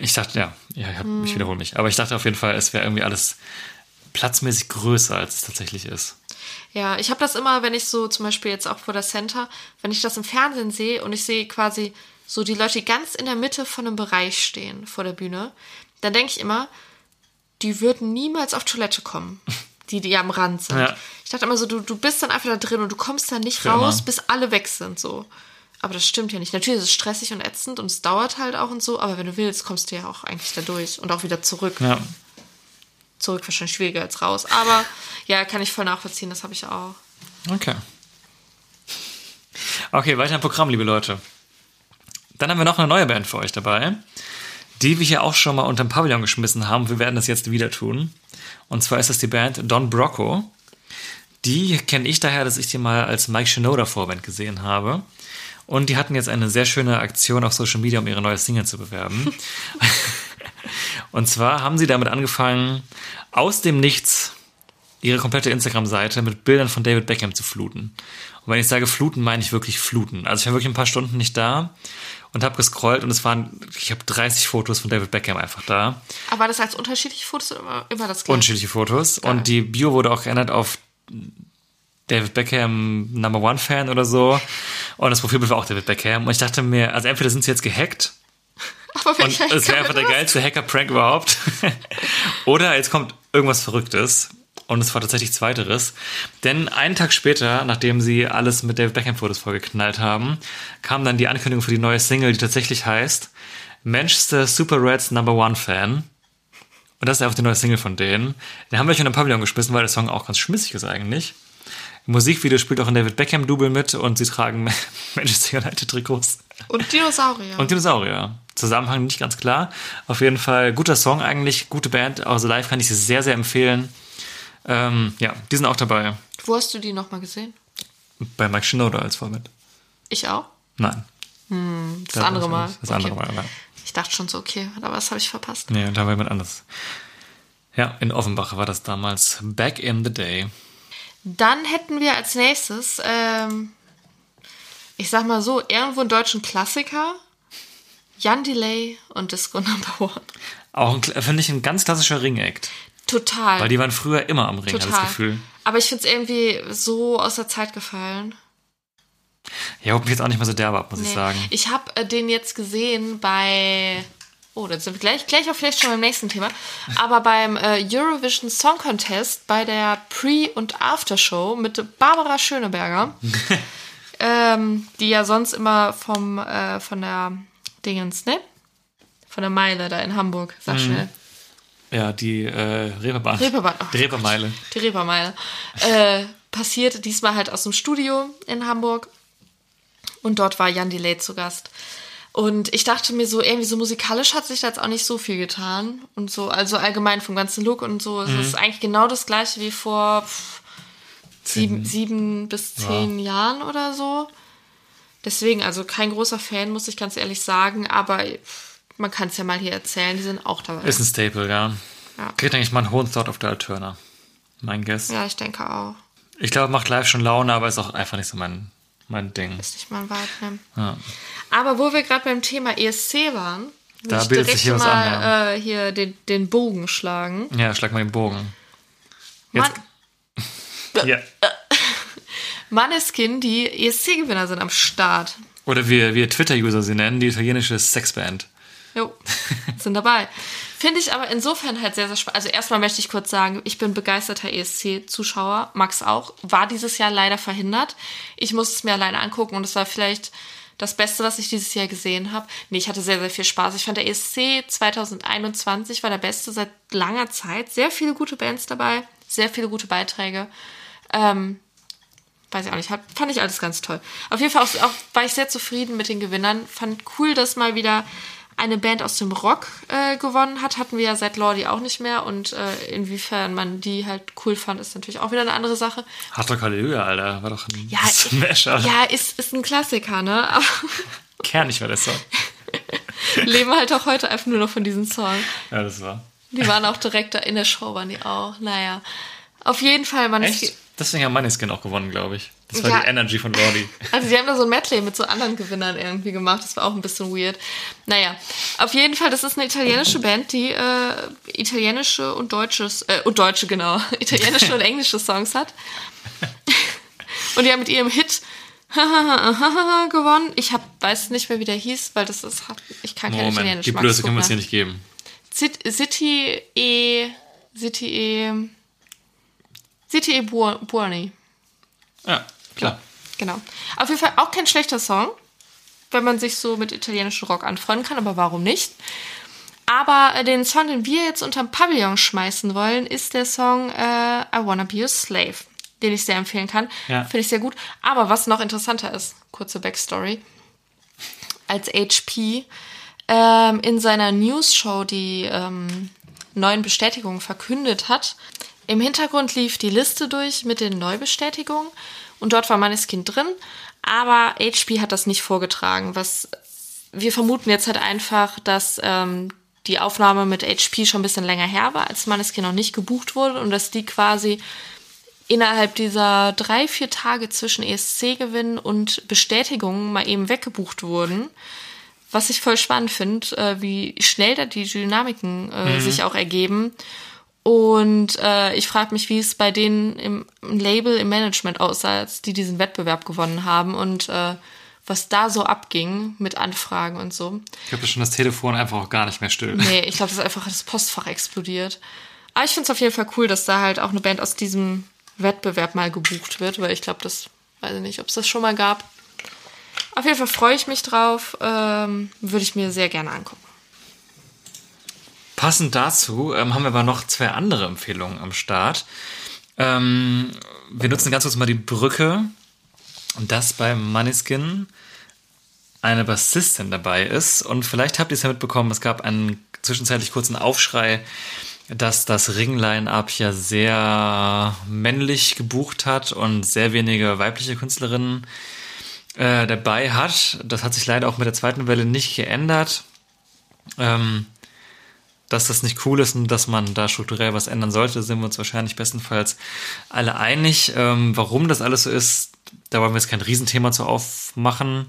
ich dachte, ja, ja ich, hab, ich wiederhole mich, aber ich dachte auf jeden Fall, es wäre irgendwie alles platzmäßig größer, als es tatsächlich ist. Ja, ich habe das immer, wenn ich so zum Beispiel jetzt auch vor der Center, wenn ich das im Fernsehen sehe und ich sehe quasi so die Leute, die ganz in der Mitte von einem Bereich stehen vor der Bühne, dann denke ich immer, die würden niemals auf Toilette kommen, die, die am Rand sind. Ja. Ich dachte immer so, du, du bist dann einfach da drin und du kommst dann nicht Für raus, immer. bis alle weg sind, so. Aber das stimmt ja nicht. Natürlich ist es stressig und ätzend und es dauert halt auch und so, aber wenn du willst, kommst du ja auch eigentlich da durch und auch wieder zurück. Ja, Zurück wahrscheinlich schwieriger als raus. Aber ja, kann ich voll nachvollziehen, das habe ich auch. okay. Okay, weiter im Programm, liebe Leute. Dann haben wir noch eine neue Band für euch dabei, die wir hier auch schon mal unter dem Pavillon geschmissen haben. Wir werden das jetzt wieder tun. Und zwar ist das die Band Don Brocco. Die kenne ich daher, dass ich die mal als Mike Shinoda Vorband gesehen habe. Und die hatten jetzt eine sehr schöne Aktion auf Social Media, um ihre neue Single zu bewerben. Und zwar haben sie damit angefangen, aus dem Nichts ihre komplette Instagram-Seite mit Bildern von David Beckham zu fluten. Und wenn ich sage fluten, meine ich wirklich fluten. Also ich war wirklich ein paar Stunden nicht da und habe gescrollt und es waren, ich habe 30 Fotos von David Beckham einfach da. Aber das als unterschiedliche Fotos oder immer, immer das gleiche? Unterschiedliche Fotos. Und die Bio wurde auch geändert auf David Beckham Number One Fan oder so. Und das Profilbild war auch David Beckham. Und ich dachte mir, also entweder sind sie jetzt gehackt Aber und es wäre einfach der geilste Hacker-Prank überhaupt. Oder jetzt kommt irgendwas Verrücktes. Und es war tatsächlich Zweiteres. Denn einen Tag später, nachdem sie alles mit David Beckham-Fotos vollgeknallt haben, kam dann die Ankündigung für die neue Single, die tatsächlich heißt Manchester Super Reds Number One Fan. Und das ist einfach die neue Single von denen. Den haben wir euch in den Pavillon geschmissen, weil der Song auch ganz schmissig ist eigentlich. Im Musikvideo spielt auch ein David Beckham-Double mit und sie tragen Manchester United-Trikots. Und Dinosaurier. Und Dinosaurier. Zusammenhang nicht ganz klar. Auf jeden Fall guter Song eigentlich, gute Band. Also live kann ich sie sehr, sehr empfehlen. Ähm, ja, die sind auch dabei. Wo hast du die nochmal gesehen? Bei Mike Shinoda als Vorbild. Ich auch? Nein. Das andere Mal. Das andere Okay. Mal, ja. Ich dachte schon so, okay, aber das habe ich verpasst. Nee, da war jemand anders. Ja, in Offenbach war das damals. Back in the day. Dann hätten wir als nächstes, ähm, ich sag mal so, irgendwo einen deutschen Klassiker. Jan Delay und Disco Number One. Auch, finde ich, ein ganz klassischer Ring-Act. Total. Weil die waren früher immer am Ring, habe ich das Gefühl. Aber ich finde es irgendwie so aus der Zeit gefallen. Ja, holt mich jetzt auch nicht mehr so derbe ab, muss ich Nee. sagen. Ich habe äh, den jetzt gesehen bei. Oh, da sind wir gleich, gleich auch vielleicht schon beim nächsten Thema. Aber beim äh, Eurovision Song Contest bei der Pre- und Aftershow mit Barbara Schöneberger, ähm, die ja sonst immer vom äh, von der Dingens, ne? Von der Meile da in Hamburg, Mhm. sag schnell. Ja, die äh, Reeperbahn. Reeperbahn. Oh, Die Reepermeile. die Reepermeile, äh, passiert. Diesmal halt aus dem Studio in Hamburg. Und dort war Jan Delay zu Gast. Und ich dachte mir so, irgendwie so musikalisch hat sich da jetzt auch nicht so viel getan. Und so, also allgemein vom ganzen Look und so. Es ist eigentlich genau das gleiche wie vor pff, sieben, sieben bis zehn Jahren oder so. Deswegen, also kein großer Fan, muss ich ganz ehrlich sagen. Aber man kann es ja mal hier erzählen, die sind auch dabei. Ist ein Staple, ja. Ja. Kriegt eigentlich mal einen hohen Start auf der Alterna. Mein Guess. ja, ich denke auch. Ich glaube, macht live schon Laune, aber ist auch einfach nicht so mein, mein Ding. Ist nicht mal ein Vibe, ne? Ja. Aber wo wir gerade beim Thema ESC waren, will Da ich bildet direkt hier was mal an, äh, hier den, den Bogen schlagen. ja, schlag mal den Bogen. Jetzt, Man, ja. Maneskin, die ESC-Gewinner sind am Start. Oder wie, wie Twitter-User sie nennen, die italienische Sexband. Jo, sind dabei. Finde ich aber insofern halt sehr, sehr spannend. Also erstmal möchte ich kurz sagen, ich bin begeisterter ESC-Zuschauer. Max auch. War dieses Jahr leider verhindert. Ich muss es mir alleine angucken und es war vielleicht das Beste, was ich dieses Jahr gesehen habe. Nee, ich hatte sehr, sehr viel Spaß. Ich fand der ESC 2021 war der beste seit langer Zeit. Sehr viele gute Bands dabei, sehr viele gute Beiträge. Ähm, weiß ich auch nicht, fand ich alles ganz toll. Auf jeden Fall auch, auch war ich sehr zufrieden mit den Gewinnern. Fand cool, dass mal wieder eine Band aus dem Rock äh, gewonnen hat. Hatten wir ja seit Lordi auch nicht mehr. Und äh, inwiefern man die halt cool fand, ist natürlich auch wieder eine andere Sache. Hard Rock Halleluja, Alter. War doch ein Ja, Smash, Alter. ja ist, ist ein Klassiker, ne? Aber Kernig war das Song. leben halt auch heute einfach nur noch von diesem Song. Ja, das war. Die waren auch direkt da in der Show, waren die auch. Naja. Auf jeden Fall, man Echt? ist. Deswegen haben Maneskin auch gewonnen, glaube ich. Das war Ja. die Energy von Lordi. Also die haben da so ein Medley mit so anderen Gewinnern irgendwie gemacht. Das war auch ein bisschen weird. Naja, auf jeden Fall, das ist eine italienische Band, die äh, italienische und deutsches, äh, und deutsche, genau, italienische und englische Songs hat. Und die haben mit ihrem Hit gewonnen. Ich hab, weiß nicht mehr, wie der hieß, weil das ist, ich kann kein Moment, Italienisch. die Blöße können wir uns hier nicht geben. Cit- City E, City E, E Buo- Buoni. Ja, klar. Genau. Auf jeden Fall auch kein schlechter Song, wenn man sich so mit italienischem Rock anfreunden kann, aber warum nicht? Aber äh, den Song, den wir jetzt unterm Pavillon schmeißen wollen, ist der Song äh, I Wanna Be Your Slave, den ich sehr empfehlen kann. Ja. Finde ich sehr gut. Aber was noch interessanter ist, kurze Backstory, als HP ähm, in seiner News-Show die ähm, neuen Bestätigungen verkündet hat. Im Hintergrund lief die Liste durch mit den Neubestätigungen und dort war Maneskin drin, aber HP hat das nicht vorgetragen. Was wir vermuten jetzt halt einfach, dass ähm, die Aufnahme mit HP schon ein bisschen länger her war, als Maneskin noch nicht gebucht wurde und dass die quasi innerhalb dieser drei, vier Tage zwischen ESC-Gewinn und Bestätigung mal eben weggebucht wurden. Was ich voll spannend finde, äh, wie schnell da die Dynamiken äh, sich auch ergeben. Und äh, ich frage mich, wie es bei denen im, im Label, im Management aussah, als die diesen Wettbewerb gewonnen haben und äh, was da so abging mit Anfragen und so. Ich glaube, schon das Telefon einfach auch gar nicht mehr still. Nee, ich glaube, das ist einfach das Postfach explodiert. Aber ich finde es auf jeden Fall cool, dass da halt auch eine Band aus diesem Wettbewerb mal gebucht wird, weil ich glaube, das weiß ich nicht, ob es das schon mal gab. Auf jeden Fall freue ich mich drauf. Ähm, Würde ich mir sehr gerne angucken. Passend dazu ähm, haben wir aber noch zwei andere Empfehlungen am Start. Ähm, wir nutzen ganz kurz mal die Brücke, dass bei Maniskin eine Bassistin dabei ist. Und vielleicht habt ihr es ja mitbekommen, es gab einen zwischenzeitlich kurzen Aufschrei, dass das Ring-Line-Up ja sehr männlich gebucht hat und sehr wenige weibliche Künstlerinnen äh, dabei hat. Das hat sich leider auch mit der zweiten Welle nicht geändert. Ähm, dass das nicht cool ist und dass man da strukturell was ändern sollte, sind wir uns wahrscheinlich bestenfalls alle einig. Ähm, warum das alles so ist, da wollen wir jetzt kein Riesenthema zu aufmachen.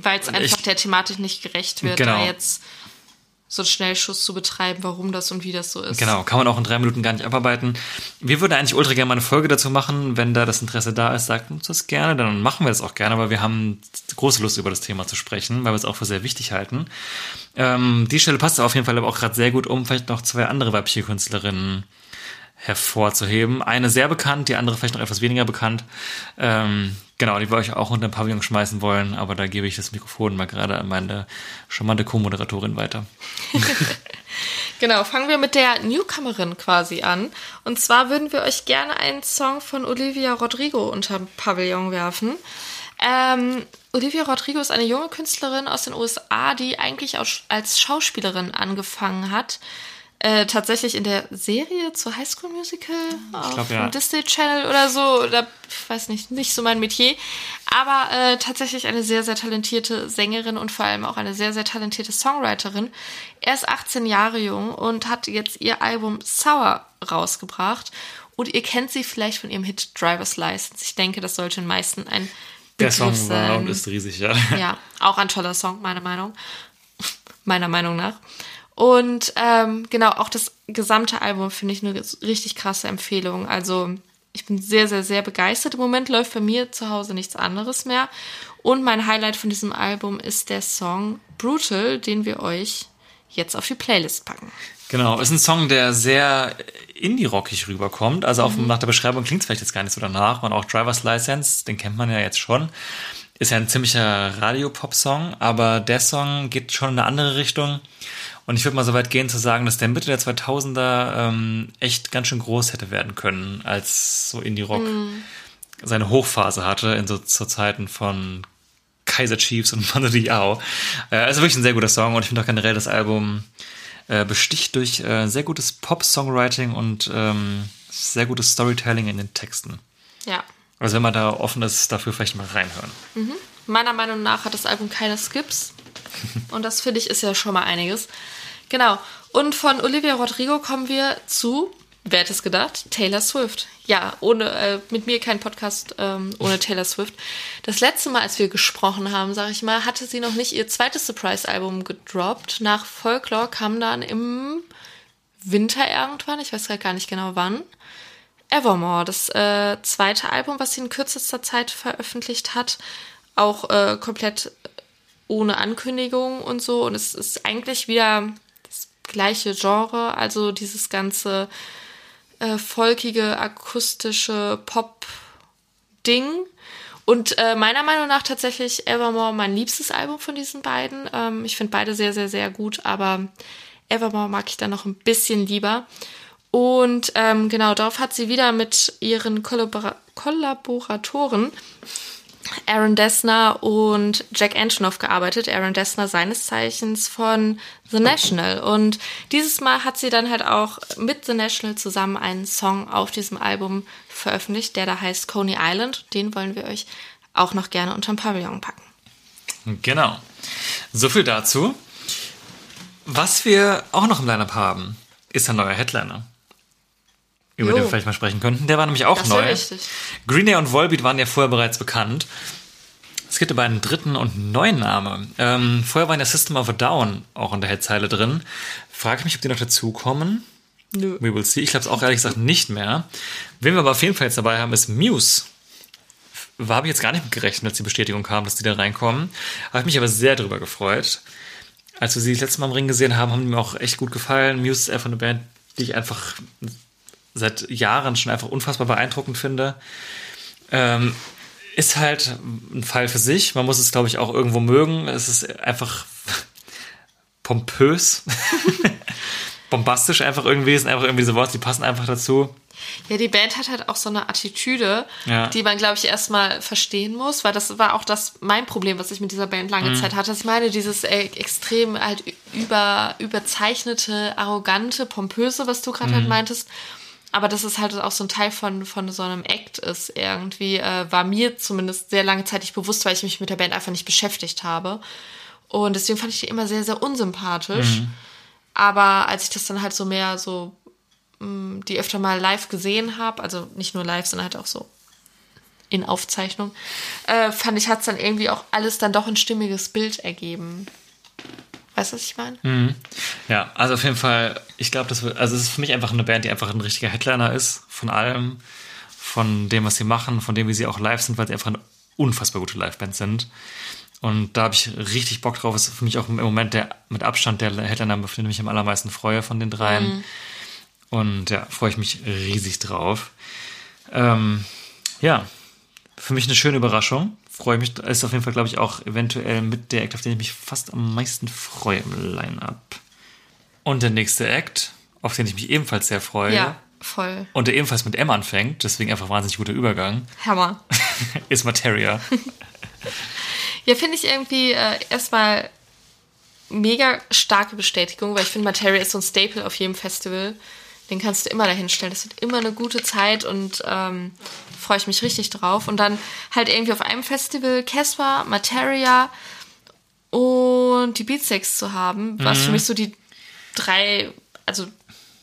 Weil es einfach ich- der Thematik nicht gerecht wird, Genau. da jetzt so einen Schnellschuss zu betreiben, warum das und wie das so ist. Genau, kann man auch in drei Minuten gar nicht abarbeiten. Wir würden eigentlich ultra gerne mal eine Folge dazu machen. Wenn da das Interesse da ist, sagt uns das gerne, dann machen wir das auch gerne, weil wir haben große Lust über das Thema zu sprechen, weil wir es auch für sehr wichtig halten. Ähm, die Stelle passt auf jeden Fall aber auch gerade sehr gut, um vielleicht noch zwei andere weibliche Künstlerinnen hervorzuheben. Eine sehr bekannt, die andere vielleicht noch etwas weniger bekannt. Ähm, genau, die wir euch auch unter den Pavillon schmeißen wollen, aber da gebe ich das Mikrofon mal gerade an meine charmante Co-Moderatorin weiter. Genau, fangen wir mit der Newcomerin quasi an. Und zwar würden wir euch gerne einen Song von Olivia Rodrigo unterm Pavillon werfen. Ähm, Olivia Rodrigo ist eine junge Künstlerin aus den USA, die eigentlich als Schauspielerin angefangen hat. Äh, tatsächlich in der Serie zur High School Musical auf glaub, ja. dem Disney Channel oder so. Oder ich weiß nicht, nicht so mein Metier. Aber äh, tatsächlich eine sehr, sehr talentierte Sängerin und vor allem auch eine sehr, sehr talentierte Songwriterin. Er ist 18 Jahre jung und hat jetzt ihr Album Sour rausgebracht. Und ihr kennt sie vielleicht von ihrem Hit Driver's License. Ich denke, das sollte den meisten ein Der Song war und ist riesig, ja. Ja, auch ein toller Song, meiner Meinung. meiner Meinung nach. Und ähm, genau, auch das gesamte Album finde ich eine richtig krasse Empfehlung. Also ich bin sehr, sehr, sehr begeistert. Im Moment läuft bei mir zu Hause nichts anderes mehr. Und mein Highlight von diesem Album ist der Song Brutal, den wir euch jetzt auf die Playlist packen. Genau, ist ein Song, der sehr indie-rockig rüberkommt. Also auch nach der Beschreibung klingt es vielleicht jetzt gar nicht so danach. Und auch Driver's License, den kennt man ja jetzt schon. Ist ja ein ziemlicher Radio-Pop-Song, aber der Song geht schon in eine andere Richtung. Und ich würde mal so weit gehen zu sagen, dass der Mitte der 2000er ähm, echt ganz schön groß hätte werden können, als so Indie-Rock seine Hochphase hatte, in so zu Zeiten von Kaiser Chiefs und Manu Diao. Äh, also wirklich ein sehr guter Song und ich finde auch generell das Album äh, besticht durch äh, sehr gutes Pop-Songwriting und ähm, sehr gutes Storytelling in den Texten. Ja. Also wenn man da offen ist, dafür vielleicht mal reinhören. Meiner Meinung nach hat das Album keine Skips. Und das finde ich ist ja schon mal einiges. Genau. Und von Olivia Rodrigo kommen wir zu wer hätte es gedacht? Taylor Swift. Ja, ohne, äh, mit mir kein Podcast ähm, ohne Taylor Swift. Das letzte Mal, als wir gesprochen haben, sag ich mal, hatte sie noch nicht ihr zweites Surprise-Album gedroppt. Nach Folklore kam dann im Winter irgendwann, ich weiß gar nicht genau wann, Evermore, das äh, zweite Album, was sie in kürzester Zeit veröffentlicht hat, auch äh, komplett ohne Ankündigung und so. Und es ist eigentlich wieder das gleiche Genre, also dieses ganze äh, folkige, akustische Pop-Ding. Und äh, meiner Meinung nach tatsächlich Evermore mein liebstes Album von diesen beiden. Ähm, ich finde beide sehr, sehr, sehr gut, aber Evermore mag ich dann noch ein bisschen lieber. Und ähm, genau, darauf hat sie wieder mit ihren Kollabora Kollaboratoren Aaron Dessner und Jack Antonoff gearbeitet. Aaron Dessner seines Zeichens von The National. Und dieses Mal hat sie dann halt auch mit The National zusammen einen Song auf diesem Album veröffentlicht, der da heißt Coney Island. Den wollen wir euch auch noch gerne unterm Pavillon packen. Genau. So viel dazu. Was wir auch noch im Lineup haben, ist ein neuer Headliner. Über Jo. den wir vielleicht mal sprechen könnten. Der war nämlich auch Das neu. richtig. Green Day und Volbeat waren ja vorher bereits bekannt. Es gibt aber einen dritten und neuen Namen. Ähm, vorher waren ja System of a Down auch in der Headzeile drin. Frage ich mich, ob die noch dazukommen. Nö. We will see. Ich glaube es auch ehrlich gesagt nicht mehr. Wen wir aber auf jeden Fall jetzt dabei haben, ist Muse. Habe ich jetzt gar nicht mit gerechnet, als die Bestätigung kam, dass die da reinkommen. Habe ich mich aber sehr darüber gefreut. Als wir sie das letzte Mal im Ring gesehen haben, haben die mir auch echt gut gefallen. Muse ist einfach eine Band, die ich einfach seit Jahren schon einfach unfassbar beeindruckend finde. Ähm, ist halt ein Fall für sich. Man muss es, glaube ich, auch irgendwo mögen. Es ist einfach pompös, bombastisch einfach irgendwie. Es sind einfach irgendwie so Worte, die passen einfach dazu. Ja, die Band hat halt auch so eine Attitüde, Ja. die man, glaube ich, erstmal verstehen muss, weil das war auch das mein Problem, was ich mit dieser Band lange Zeit hatte. Ich meine, dieses äh, extrem halt über, überzeichnete, arrogante, pompöse, was du gerade halt meintest. Aber dass es halt auch so ein Teil von, von so einem Act ist irgendwie, äh, war mir zumindest sehr lange Zeit nicht bewusst, weil ich mich mit der Band einfach nicht beschäftigt habe. Und deswegen fand ich die immer sehr, sehr unsympathisch. Aber als ich das dann halt so mehr so mh, die öfter mal live gesehen habe, also nicht nur live, sondern halt auch so in Aufzeichnung, äh, fand ich, hat es dann irgendwie auch alles dann doch ein stimmiges Bild ergeben. Weißt du, was ich meine? Ja, also auf jeden Fall, ich glaube, das wird, also es ist für mich einfach eine Band, die einfach ein richtiger Headliner ist, von allem, von dem, was sie machen, von dem, wie sie auch live sind, weil sie einfach eine unfassbar gute Liveband sind. Und da habe ich richtig Bock drauf. Ist für mich auch im Moment der mit Abstand der Headliner, auf den ich mich am allermeisten freue von den dreien. Und ja, freue ich mich riesig drauf. Ähm, ja, für mich eine schöne Überraschung. Freue mich, ist auf jeden Fall, glaube ich, auch eventuell mit der Act, auf den ich mich fast am meisten freue im Line-Up. Und der nächste Act, auf den ich mich ebenfalls sehr freue. Ja, voll. Und der ebenfalls mit M anfängt, deswegen einfach wahnsinnig guter Übergang, Hammer. ist Materia. Ja, finde ich irgendwie äh, erstmal mega starke Bestätigung, weil ich finde, Materia ist so ein Staple auf jedem Festival. Den kannst du immer dahin stellen. Das wird immer eine gute Zeit und ähm, freue ich mich richtig drauf. Und dann halt irgendwie auf einem Festival Casper, Materia und die Beatsex zu haben, was für mich so die drei, also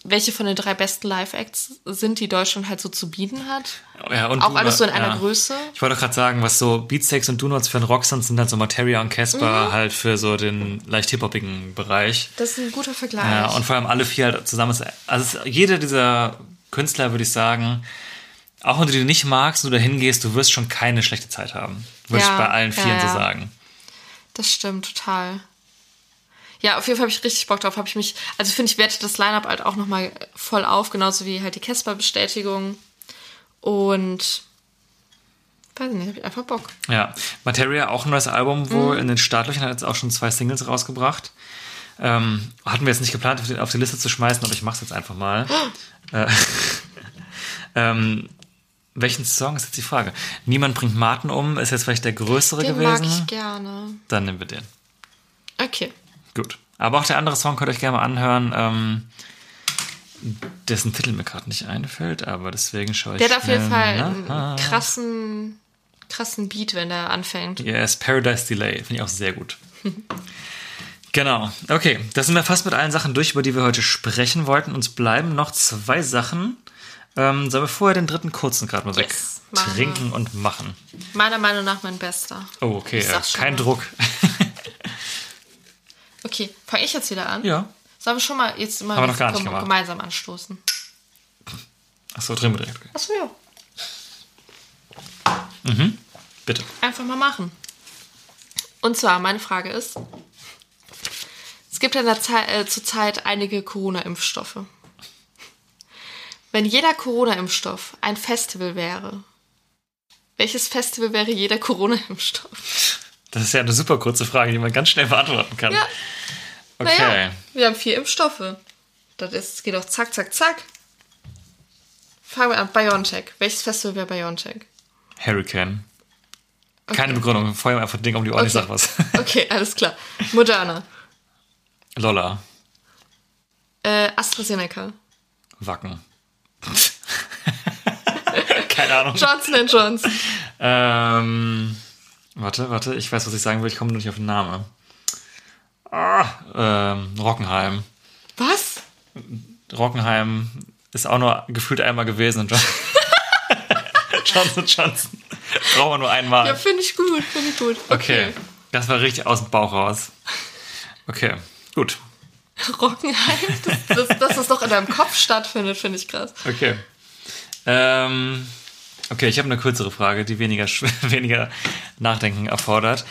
welche von den drei besten Live-Acts sind, die Deutschland halt so zu bieten hat. Ja, und Auch alles so in einer ja. Größe. Ich wollte gerade sagen, was so Beatsteaks und Donuts für einen Rock sind, sind dann so Materia und Casper halt für so den leicht hip-hopigen Bereich. Das ist ein guter Vergleich. Ja, und vor allem alle vier halt zusammen. Also jeder dieser Künstler, würde ich sagen, auch wenn du die nicht magst und du da hingehst, du wirst schon keine schlechte Zeit haben. Würde Ja, ich bei allen ja, vieren so ja. sagen. Das stimmt total. Ja, auf jeden Fall habe ich richtig Bock drauf. Habe ich mich, also finde ich, wertet das Line-Up halt auch nochmal voll auf, genauso wie halt die Casper-Bestätigung. Und weiß nicht, habe ich einfach Bock. Ja, Materia auch ein neues Album, wo in den Startlöchern hat jetzt auch schon zwei Singles rausgebracht. Ähm, hatten wir jetzt nicht geplant, auf die, auf die Liste zu schmeißen, aber ich mache es jetzt einfach mal. äh, ähm, welchen Song ist jetzt die Frage? Niemand bringt Martin um, ist jetzt vielleicht der größere Den gewesen. mag ich gerne. Dann nehmen wir den. Okay. Gut. Aber auch der andere Song könnt ihr euch gerne mal anhören, ähm, dessen Titel mir gerade nicht einfällt, aber deswegen schaue ich Der hat auf jeden Fall nach. einen krassen, krassen Beat, wenn der anfängt. Yes, Paradise Delay. Finde ich auch sehr gut. Genau. Okay, das sind wir fast mit allen Sachen durch, über die wir heute sprechen wollten. Uns bleiben noch zwei Sachen. Ähm, sollen wir vorher den dritten kurzen gerade mal Yes, wegtrinken und machen? Meiner Meinung nach mein bester. Oh, okay. Ja, kein. Druck. Okay, fange ich jetzt wieder an? ja. Sollen wir schon mal jetzt mal noch gar nicht gemacht. gemeinsam anstoßen? Achso, trinken wir direkt. Okay. Achso, ja. Bitte. Einfach mal machen. Und zwar, meine Frage ist: Es gibt ja Zeit, äh, zurzeit einige Corona-Impfstoffe. Wenn jeder Corona-Impfstoff ein Festival wäre, welches Festival wäre jeder Corona-Impfstoff? Das ist ja eine super kurze Frage, die man ganz schnell beantworten kann. Ja. Okay. Naja, wir haben vier Impfstoffe. Das ist, geht auch zack, zack, zack. Fangen wir an. BioNTech. Welches Festival wäre BioNTech? Hurricane. Keine Begründung. Feuer einfach Ding um die Ohren, ich Okay. sag was. Okay, alles klar. Moderna. Lolla. Äh, AstraZeneca. Wacken. Keine Ahnung. Johnson Johnson. Ähm, warte, warte, ich weiß, was ich sagen will, ich komme nur nicht auf den Namen. Ah, ähm, Rockenheim. Was? Rockenheim ist auch nur gefühlt einmal gewesen Johnson Johnson. Brauchen wir nur einmal. Ja, finde ich gut, finde ich gut. okay. Das war richtig aus dem Bauch raus. Okay, gut. Rockenheim, das, das, dass das doch in deinem Kopf stattfindet, finde ich krass. Okay. Ähm, okay, ich habe eine kürzere Frage, die weniger, weniger Nachdenken erfordert.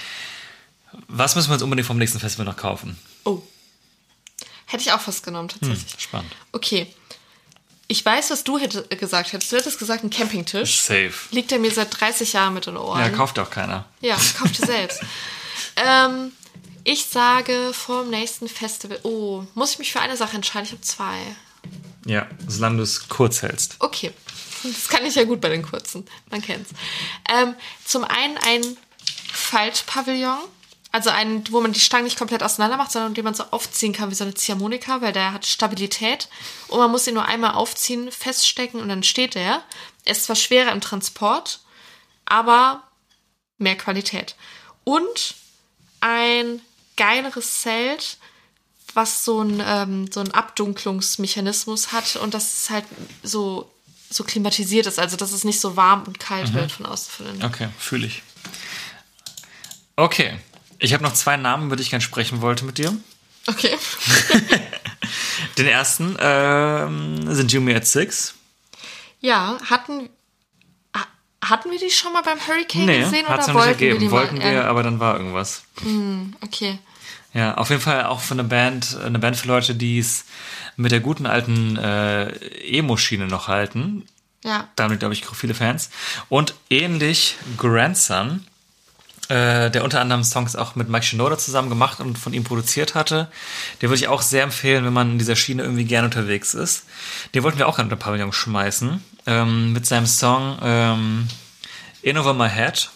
Was müssen wir uns unbedingt vom nächsten Festival noch kaufen? Oh. Hätte ich auch fast genommen, tatsächlich. Spannend. Okay. Ich weiß, was du hätte, gesagt hättest. Du hättest gesagt, ein Campingtisch. Safe. Liegt er mir seit 30 Jahren mit den Ohren. Ja, kauft auch keiner. Ja, kauf dir selbst. ähm, ich sage vor dem nächsten Festival. Oh, muss ich mich für eine Sache entscheiden? Ich habe zwei. Ja, solange du es kurz hältst. Okay. Das kann ich ja gut bei den kurzen. Man kennt's. Ähm, zum einen ein Faltpavillon. Also einen, wo man die Stangen nicht komplett auseinander macht, sondern den man so aufziehen kann wie so eine Ziehharmonika, weil der hat Stabilität. Und man muss ihn nur einmal aufziehen, feststecken und dann steht er. Er ist zwar schwerer im Transport, aber mehr Qualität. Und ein geileres Zelt, was so ein, ähm, so ein Abdunklungsmechanismus hat und das ist halt so, so klimatisiert ist, also dass es nicht so warm und kalt wird von außen von innen. Okay, fühle ich. Okay. Ich habe noch zwei Namen, über die ich gerne sprechen wollte mit dir. Okay. Den ersten ähm, sind Jimmy at Six. Ja, hatten, ha- hatten wir die schon mal beim Hurricane Nee, gesehen oder noch nicht wollten wir ergeben. die Wollten mal? wir, ähm, aber dann war irgendwas. okay. Ja, auf jeden Fall auch von einer Band, eine Band für Leute, die es mit der guten alten äh, Emo-Schiene noch halten. Ja. Damit, glaube ich, viele Fans. Und ähnlich Grandson, äh, der unter anderem Songs auch mit Mike Shinoda zusammen gemacht und von ihm produziert hatte. Den würde ich auch sehr empfehlen, wenn man in dieser Schiene irgendwie gerne unterwegs ist. Den wollten wir auch gerne unter Pavillon schmeißen. Ähm, mit seinem Song ähm, In Over My Head,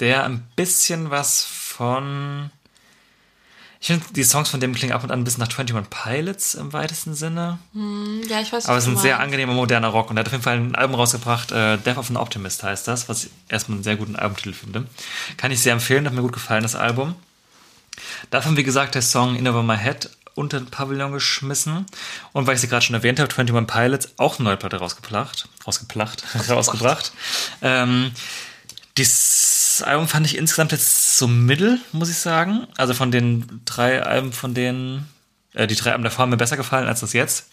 der ein bisschen was von. Ich finde, die Songs von dem klingen ab und an ein bisschen nach 21 Pilots im weitesten Sinne. Ja, ich weiß Aber es ist ein sehr angenehmer, moderner Rock. Und er hat auf jeden Fall ein Album rausgebracht, äh, Death of an Optimist heißt das, was ich erstmal einen sehr guten Albumtitel finde. Kann ich sehr empfehlen, hat mir gut gefallen, das Album. Davon, wie gesagt, der Song In Over My Head unter den Pavillon geschmissen. Und weil ich sie gerade schon erwähnt habe, 21 Pilots auch eine neue Platte rausgeplacht, rausgeplacht, rausgebracht. Ähm, dieses Album fand ich insgesamt jetzt so mittel, muss ich sagen. Also von den drei Alben, von denen, äh, die drei Alben davor haben mir besser gefallen als das jetzt.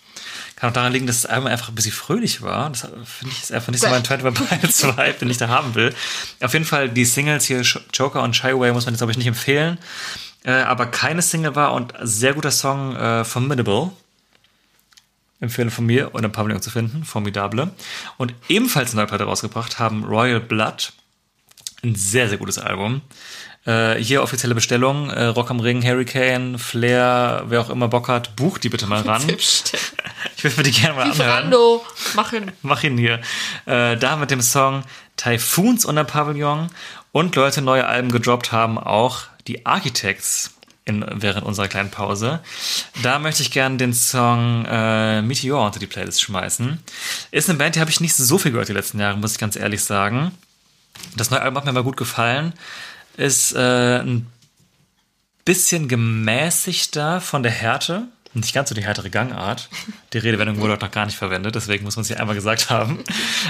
Kann auch daran liegen, dass das Album einfach ein bisschen fröhlich war. Das finde ich ist einfach nicht so mein 21 Pilots Vibe, den ich da haben will. Auf jeden Fall die Singles hier, Joker und Shy Away, muss man jetzt, glaube ich, nicht empfehlen. Äh, aber keine Single war und sehr guter Song, äh, Formidable. Empfehle von mir und im Pavillon zu finden, Formidable. Und ebenfalls eine neue Platte rausgebracht haben Royal Blood. Ein sehr, sehr gutes Album. Äh, hier offizielle Bestellung, äh, Rock am Ring, Hurricane, Flair, wer auch immer Bock hat, bucht die bitte mal ran. Ich will mir die gerne mal anhören. Lieferando, machen. Mach ihn hier. Äh, da mit dem Song Typhoons unter Pavillon und Leute neue Alben gedroppt haben auch die Architects in, während unserer kleinen Pause. Da möchte ich gerne den Song äh, Meteor unter die Playlist schmeißen. Ist eine Band, die habe ich nicht so viel gehört die letzten Jahre, muss ich ganz ehrlich sagen. Das neue Album hat mir mal gut gefallen. Ist äh, ein bisschen gemäßigter von der Härte. Nicht ganz so die härtere Gangart. Die Redewendung wurde dort noch gar nicht verwendet, deswegen muss man es hier einmal gesagt haben.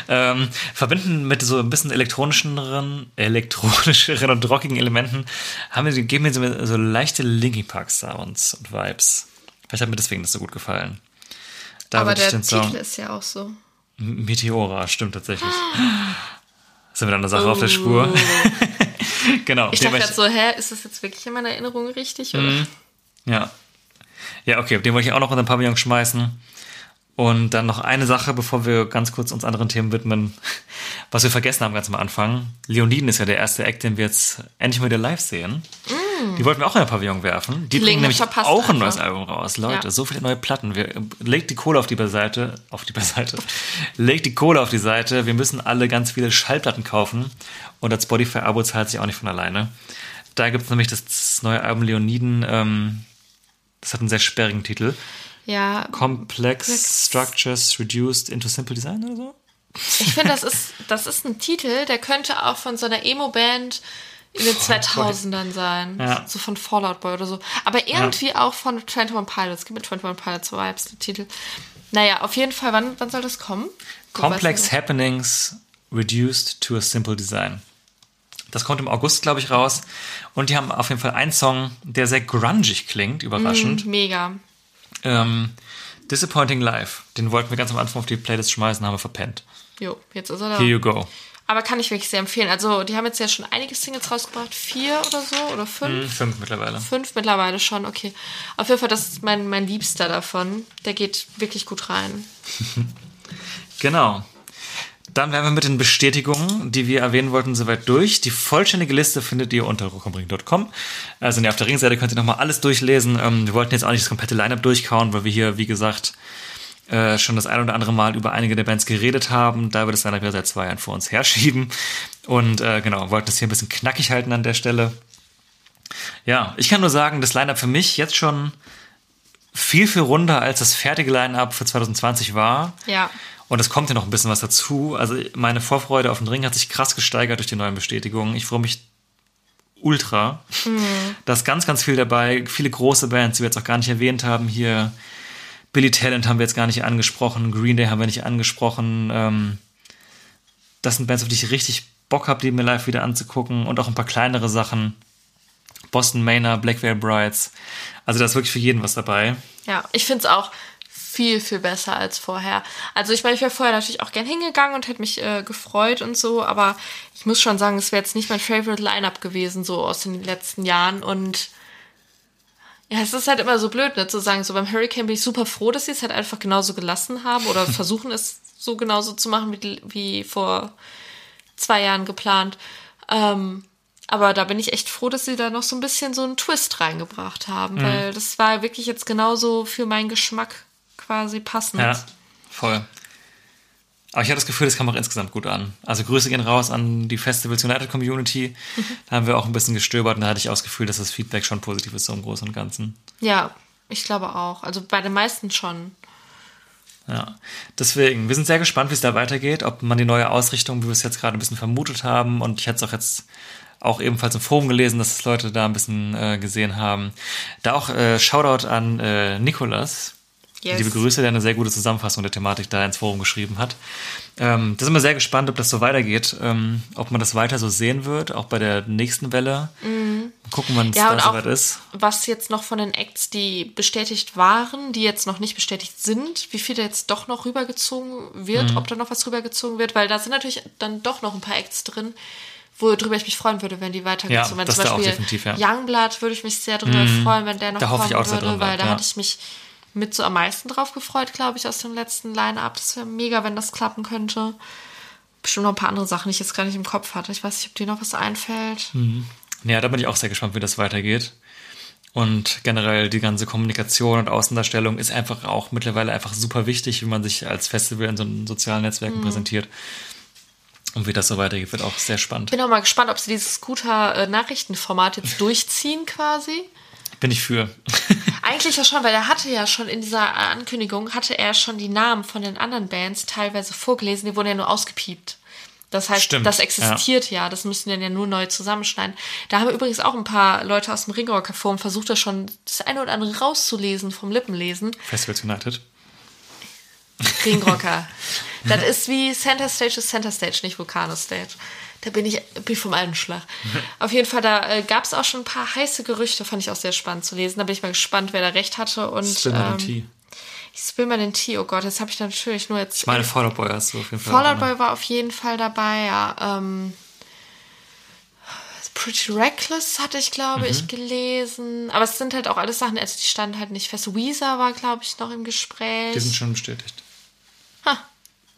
Ähm, verbinden mit so ein bisschen elektronischeren, elektronischeren und rockigen Elementen, haben wir, geben mir so, so leichte Linkin Park Sounds und Vibes. Vielleicht hat mir deswegen das so gut gefallen. Da Aber der Titel ist ja auch so. Meteora, stimmt tatsächlich. Sind wir an der Sache auf der Spur? genau. Oh. Ich dachte gerade so, hä, ist das jetzt wirklich in meiner Erinnerung richtig? Mhm. Ja. Ja, okay, den wollte ich auch noch in den Pavillon schmeißen. Und dann noch eine Sache, bevor wir ganz kurz uns anderen Themen widmen, was wir vergessen haben ganz am Anfang. Leoniden ist ja der erste Act, den wir jetzt endlich mal wieder live sehen. Die wollten wir auch in den Pavillon werfen. Die bringen Gelegenheit nämlich auch ein neues Album raus. Leute, Ja. so viele neue Platten. Wir, legt die Kohle auf die Beiseite. Auf die Beiseite. legt die Kohle auf die Seite. Wir müssen alle ganz viele Schallplatten kaufen. Und das Spotify-Abo zahlt sich auch nicht von alleine. Da gibt es nämlich das neue Album Leoniden. Ähm, das hat einen sehr sperrigen Titel. Ja, Complex Complex. Structures Reduced into Simple Design oder so? ich finde, das ist, das ist ein Titel, der könnte auch von so einer Emo-Band in den 2000ern sein. Ja. So von Fallout Boy oder so. Aber irgendwie auch von 21 Pilots. Gibt mir 21 Pilots Vibes, der Titel. Naja, auf jeden Fall, wann, wann soll das kommen? Du Complex ja Happenings Reduced to a Simple Design. Das kommt im August, glaube ich, raus. Und die haben auf jeden Fall einen Song, der sehr grungig klingt, überraschend. nicht. Mega. Ähm, Disappointing Life. Den wollten wir ganz am Anfang auf die Playlist schmeißen, haben wir verpennt. Jo, jetzt ist er da. Here you go. Aber kann ich wirklich sehr empfehlen. Also, die haben jetzt ja schon einige Singles rausgebracht. Vier oder so oder fünf. Hm, Fünf mittlerweile. Fünf mittlerweile schon, okay. Auf jeden Fall, das ist mein, mein Liebster davon. Der geht wirklich gut rein. Genau. Dann wären wir mit den Bestätigungen, die wir erwähnen wollten, soweit durch. Die vollständige Liste findet ihr unter rockambring.com. Also auf der Ringseite könnt ihr nochmal alles durchlesen. Ähm, wir wollten jetzt auch nicht das komplette Lineup durchkauen, weil wir hier, wie gesagt, äh, schon das ein oder andere Mal über einige der Bands geredet haben, da wir das Lineup ja seit zwei Jahren vor uns herschieben. Und äh, genau, wollten das hier ein bisschen knackig halten an der Stelle. Ja, ich kann nur sagen, das Lineup für mich jetzt schon viel, viel runder als das fertige Line-Up für 2020 war. Ja. Und es kommt ja noch ein bisschen was dazu. Also meine Vorfreude auf den Ring hat sich krass gesteigert durch die neuen Bestätigungen. Ich freue mich ultra. Da ist ganz, ganz viel dabei. Viele große Bands, die wir jetzt auch gar nicht erwähnt haben. Hier Billy Talent haben wir jetzt gar nicht angesprochen. Green Day haben wir nicht angesprochen. Ähm, das sind Bands, auf die ich richtig Bock habe, die mir live wieder anzugucken. Und auch ein paar kleinere Sachen. Boston Manor, Black Veil Brides. Also da ist wirklich für jeden was dabei. Ja, ich finde es auch viel, viel besser als vorher. Also ich meine, ich wäre vorher natürlich auch gern hingegangen und hätte mich äh, gefreut und so, aber ich muss schon sagen, es wäre jetzt nicht mein Favorite Lineup gewesen, so aus den letzten Jahren. Und ja, es ist halt immer so blöd, ne, zu sagen, so beim Hurricane bin ich super froh, dass sie es halt einfach genauso gelassen haben oder versuchen es so genauso zu machen wie, wie vor zwei Jahren geplant. Ähm, aber da bin ich echt froh, dass sie da noch so ein bisschen so einen Twist reingebracht haben, weil das war wirklich jetzt genauso für meinen Geschmack quasi passend. Ja, voll. Aber ich hatte das Gefühl, das kam auch insgesamt gut an. Also Grüße gehen raus an die Festivals United Community. Da haben wir auch ein bisschen gestöbert und da hatte ich auch das Gefühl, dass das Feedback schon positiv ist so im Großen und Ganzen. Ja, ich glaube auch. Also bei den meisten schon. Ja, deswegen, wir sind sehr gespannt, wie es da weitergeht, ob man die neue Ausrichtung, wie wir es jetzt gerade ein bisschen vermutet haben, und ich hätte es auch jetzt auch ebenfalls im Forum gelesen, dass es Leute da ein bisschen äh, gesehen haben. Da auch äh, Shoutout an äh, Nikolas. Yes. Liebe Grüße, der eine sehr gute Zusammenfassung der Thematik da ins Forum geschrieben hat. Ähm, da sind wir sehr gespannt, ob das so weitergeht, ähm, ob man das weiter so sehen wird, auch bei der nächsten Welle. Gucken, wann es Mhm. Ja, da soweit ist. was jetzt noch von den Acts, die bestätigt waren, die jetzt noch nicht bestätigt sind, wie viel da jetzt doch noch rübergezogen wird, Mhm. ob da noch was rübergezogen wird, weil da sind natürlich dann doch noch ein paar Acts drin, worüber ich mich freuen würde, wenn die weitergezogen Ja, werden. das Zum Beispiel definitiv, ja. Youngblood würde ich mich sehr drüber freuen, wenn der noch Da hoffe ich kommen auch, würde, drin weil bleibt, da ja. hatte ich mich mit so am meisten drauf gefreut, glaube ich, aus dem letzten Line-Up. Das wäre mega, wenn das klappen könnte. Bestimmt noch ein paar andere Sachen, die ich jetzt gar nicht im Kopf hatte. Ich weiß nicht, ob dir noch was einfällt. Ja, da bin ich auch sehr gespannt, wie das weitergeht. Und generell die ganze Kommunikation und Außendarstellung ist einfach auch mittlerweile einfach super wichtig, wie man sich als Festival in so sozialen Netzwerken Mhm. präsentiert. Und wie das so weitergeht, wird auch sehr spannend. bin auch mal gespannt, ob sie dieses Scooter-Nachrichtenformat jetzt durchziehen quasi. Bin ich für. Eigentlich ja schon, weil er hatte ja schon in dieser Ankündigung, hatte er schon die Namen von den anderen Bands teilweise vorgelesen, die wurden ja nur ausgepiept. Das heißt, Stimmt, das existiert ja. Das müssen wir dann ja nur neu zusammenschneiden. Da haben übrigens auch ein paar Leute aus dem Ringrocker Forum versucht, das schon das eine oder andere rauszulesen vom Lippenlesen. Festivals United. Ringrocker. das ist wie Center Stage ist Center Stage, nicht Vulcano Stage. Da bin ich, bin ich vom alten Schlag. Auf jeden Fall, da äh, gab es auch schon ein paar heiße Gerüchte, fand ich auch sehr spannend zu lesen. Da bin ich mal gespannt, wer da recht hatte. Und, Spill mal den ähm, Tee. Ich spill mal den Tee, oh Gott, jetzt habe ich natürlich nur jetzt. Ich meine, Fallout Boy hast du auf jeden Fall. Fallout. Boy war auf jeden Fall dabei, ja. Ähm, Pretty Reckless hatte ich, glaube Mhm. ich, gelesen. Aber es sind halt auch alles Sachen, also die standen halt nicht fest. Weezer war, glaube ich, noch im Gespräch. Die sind schon bestätigt.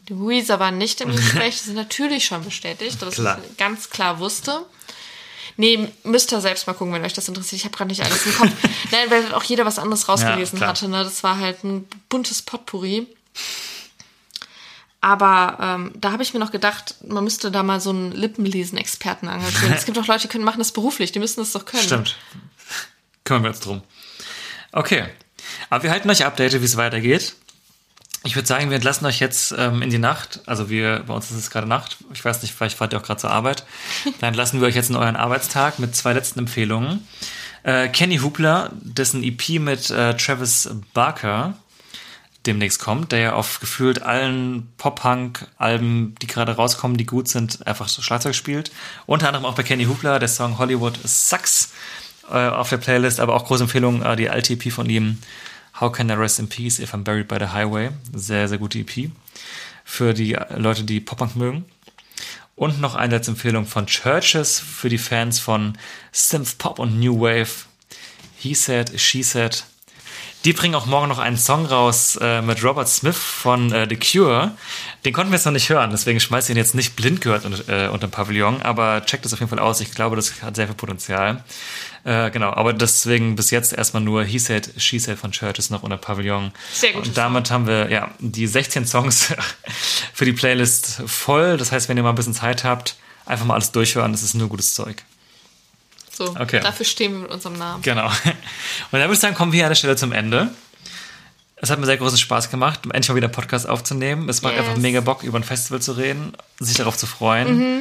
Die Weezer waren nicht im Gespräch, die sind natürlich schon bestätigt, Klar. ich ganz klar wusste. Nee, müsst ihr selbst mal gucken, wenn euch das interessiert. Ich habe gerade nicht alles im Kopf. Nein, weil auch jeder was anderes rausgelesen klar. hatte. Ne? Das war halt ein buntes Potpourri. Aber ähm, da habe ich mir noch gedacht, man müsste da mal so einen Lippenlesen-Experten engagieren. es gibt auch Leute, die können machen das beruflich, die müssen das doch können. Stimmt. Kümmern wir uns drum. Okay. Aber wir halten euch updated, wie es weitergeht. Ich würde sagen, wir entlassen euch jetzt ähm, in die Nacht. Also wir, bei uns ist es gerade Nacht. Ich weiß nicht, vielleicht fahrt ihr auch gerade zur Arbeit. Dann entlassen wir euch jetzt in euren Arbeitstag mit zwei letzten Empfehlungen. Äh, Kenny Hoopla, dessen EP mit äh, Travis Barker demnächst kommt, der ja auf gefühlt allen Pop-Punk-Alben, die gerade rauskommen, die gut sind, einfach so Schlagzeug spielt. Unter anderem auch bei Kenny Hoopla, der Song Hollywood Sucks äh, auf der Playlist, aber auch große Empfehlung, äh, die alte EP von ihm, How Can I Rest in Peace If I'm Buried by the Highway. Sehr, sehr gute EP. Für die Leute, die Pop-Punk mögen. Und noch eine letzte Empfehlung von Churches für die Fans von Synth Pop und New Wave. He Said, She Said. Die bringen auch morgen noch einen Song raus äh, mit Robert Smith von äh, The Cure. Den konnten wir jetzt noch nicht hören, deswegen schmeiß ich ihn jetzt nicht blind gehört unter, äh, unter den Pavillon, aber checkt es auf jeden Fall aus. Ich glaube, das hat sehr viel Potenzial. Äh, genau, aber deswegen bis jetzt erstmal nur He Said, She Said von Churches noch unter Pavillon. Sehr gutes Und damit haben wir ja die 16 Songs für die Playlist voll. Das heißt, wenn ihr mal ein bisschen Zeit habt, einfach mal alles durchhören. Das ist nur gutes Zeug. So, Okay. dafür stehen wir mit unserem Namen. Genau. Und dann würde ich sagen, kommen wir hier an der Stelle zum Ende. Es hat mir sehr großen Spaß gemacht, endlich mal wieder einen Podcast aufzunehmen. Es macht Yes. einfach mega Bock, über ein Festival zu reden, sich darauf zu freuen. Mhm.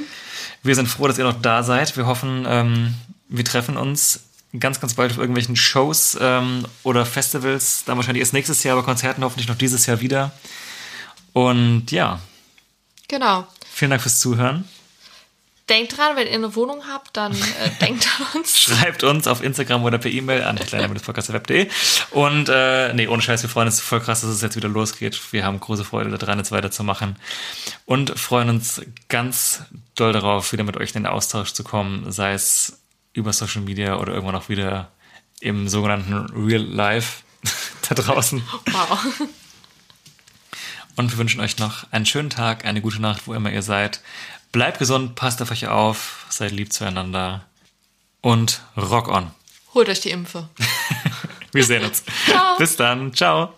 Wir sind froh, dass ihr noch da seid. Wir hoffen, ähm, wir treffen uns ganz, ganz bald auf irgendwelchen Shows ähm, oder Festivals. Dann wahrscheinlich erst nächstes Jahr, aber Konzerten hoffentlich noch dieses Jahr wieder. Und ja, Genau. vielen Dank fürs Zuhören. Denkt dran, wenn ihr eine Wohnung habt, dann äh, denkt an uns. Schreibt uns auf Instagram oder per E-Mail an kleiner-podcast.web.de. Und äh, nee, ohne Scheiß, wir freuen uns voll krass, dass es jetzt wieder losgeht. Wir haben große Freude daran, jetzt weiterzumachen. Und freuen uns ganz doll darauf, wieder mit euch in den Austausch zu kommen, sei es über Social Media oder irgendwann auch wieder im sogenannten Real Life da draußen. Wow. Und wir wünschen euch noch einen schönen Tag, eine gute Nacht, wo immer ihr seid. Bleibt gesund, passt auf euch auf, seid lieb zueinander und rock on. Holt euch die Impfe. Wir sehen uns. Ciao. Bis dann. Ciao.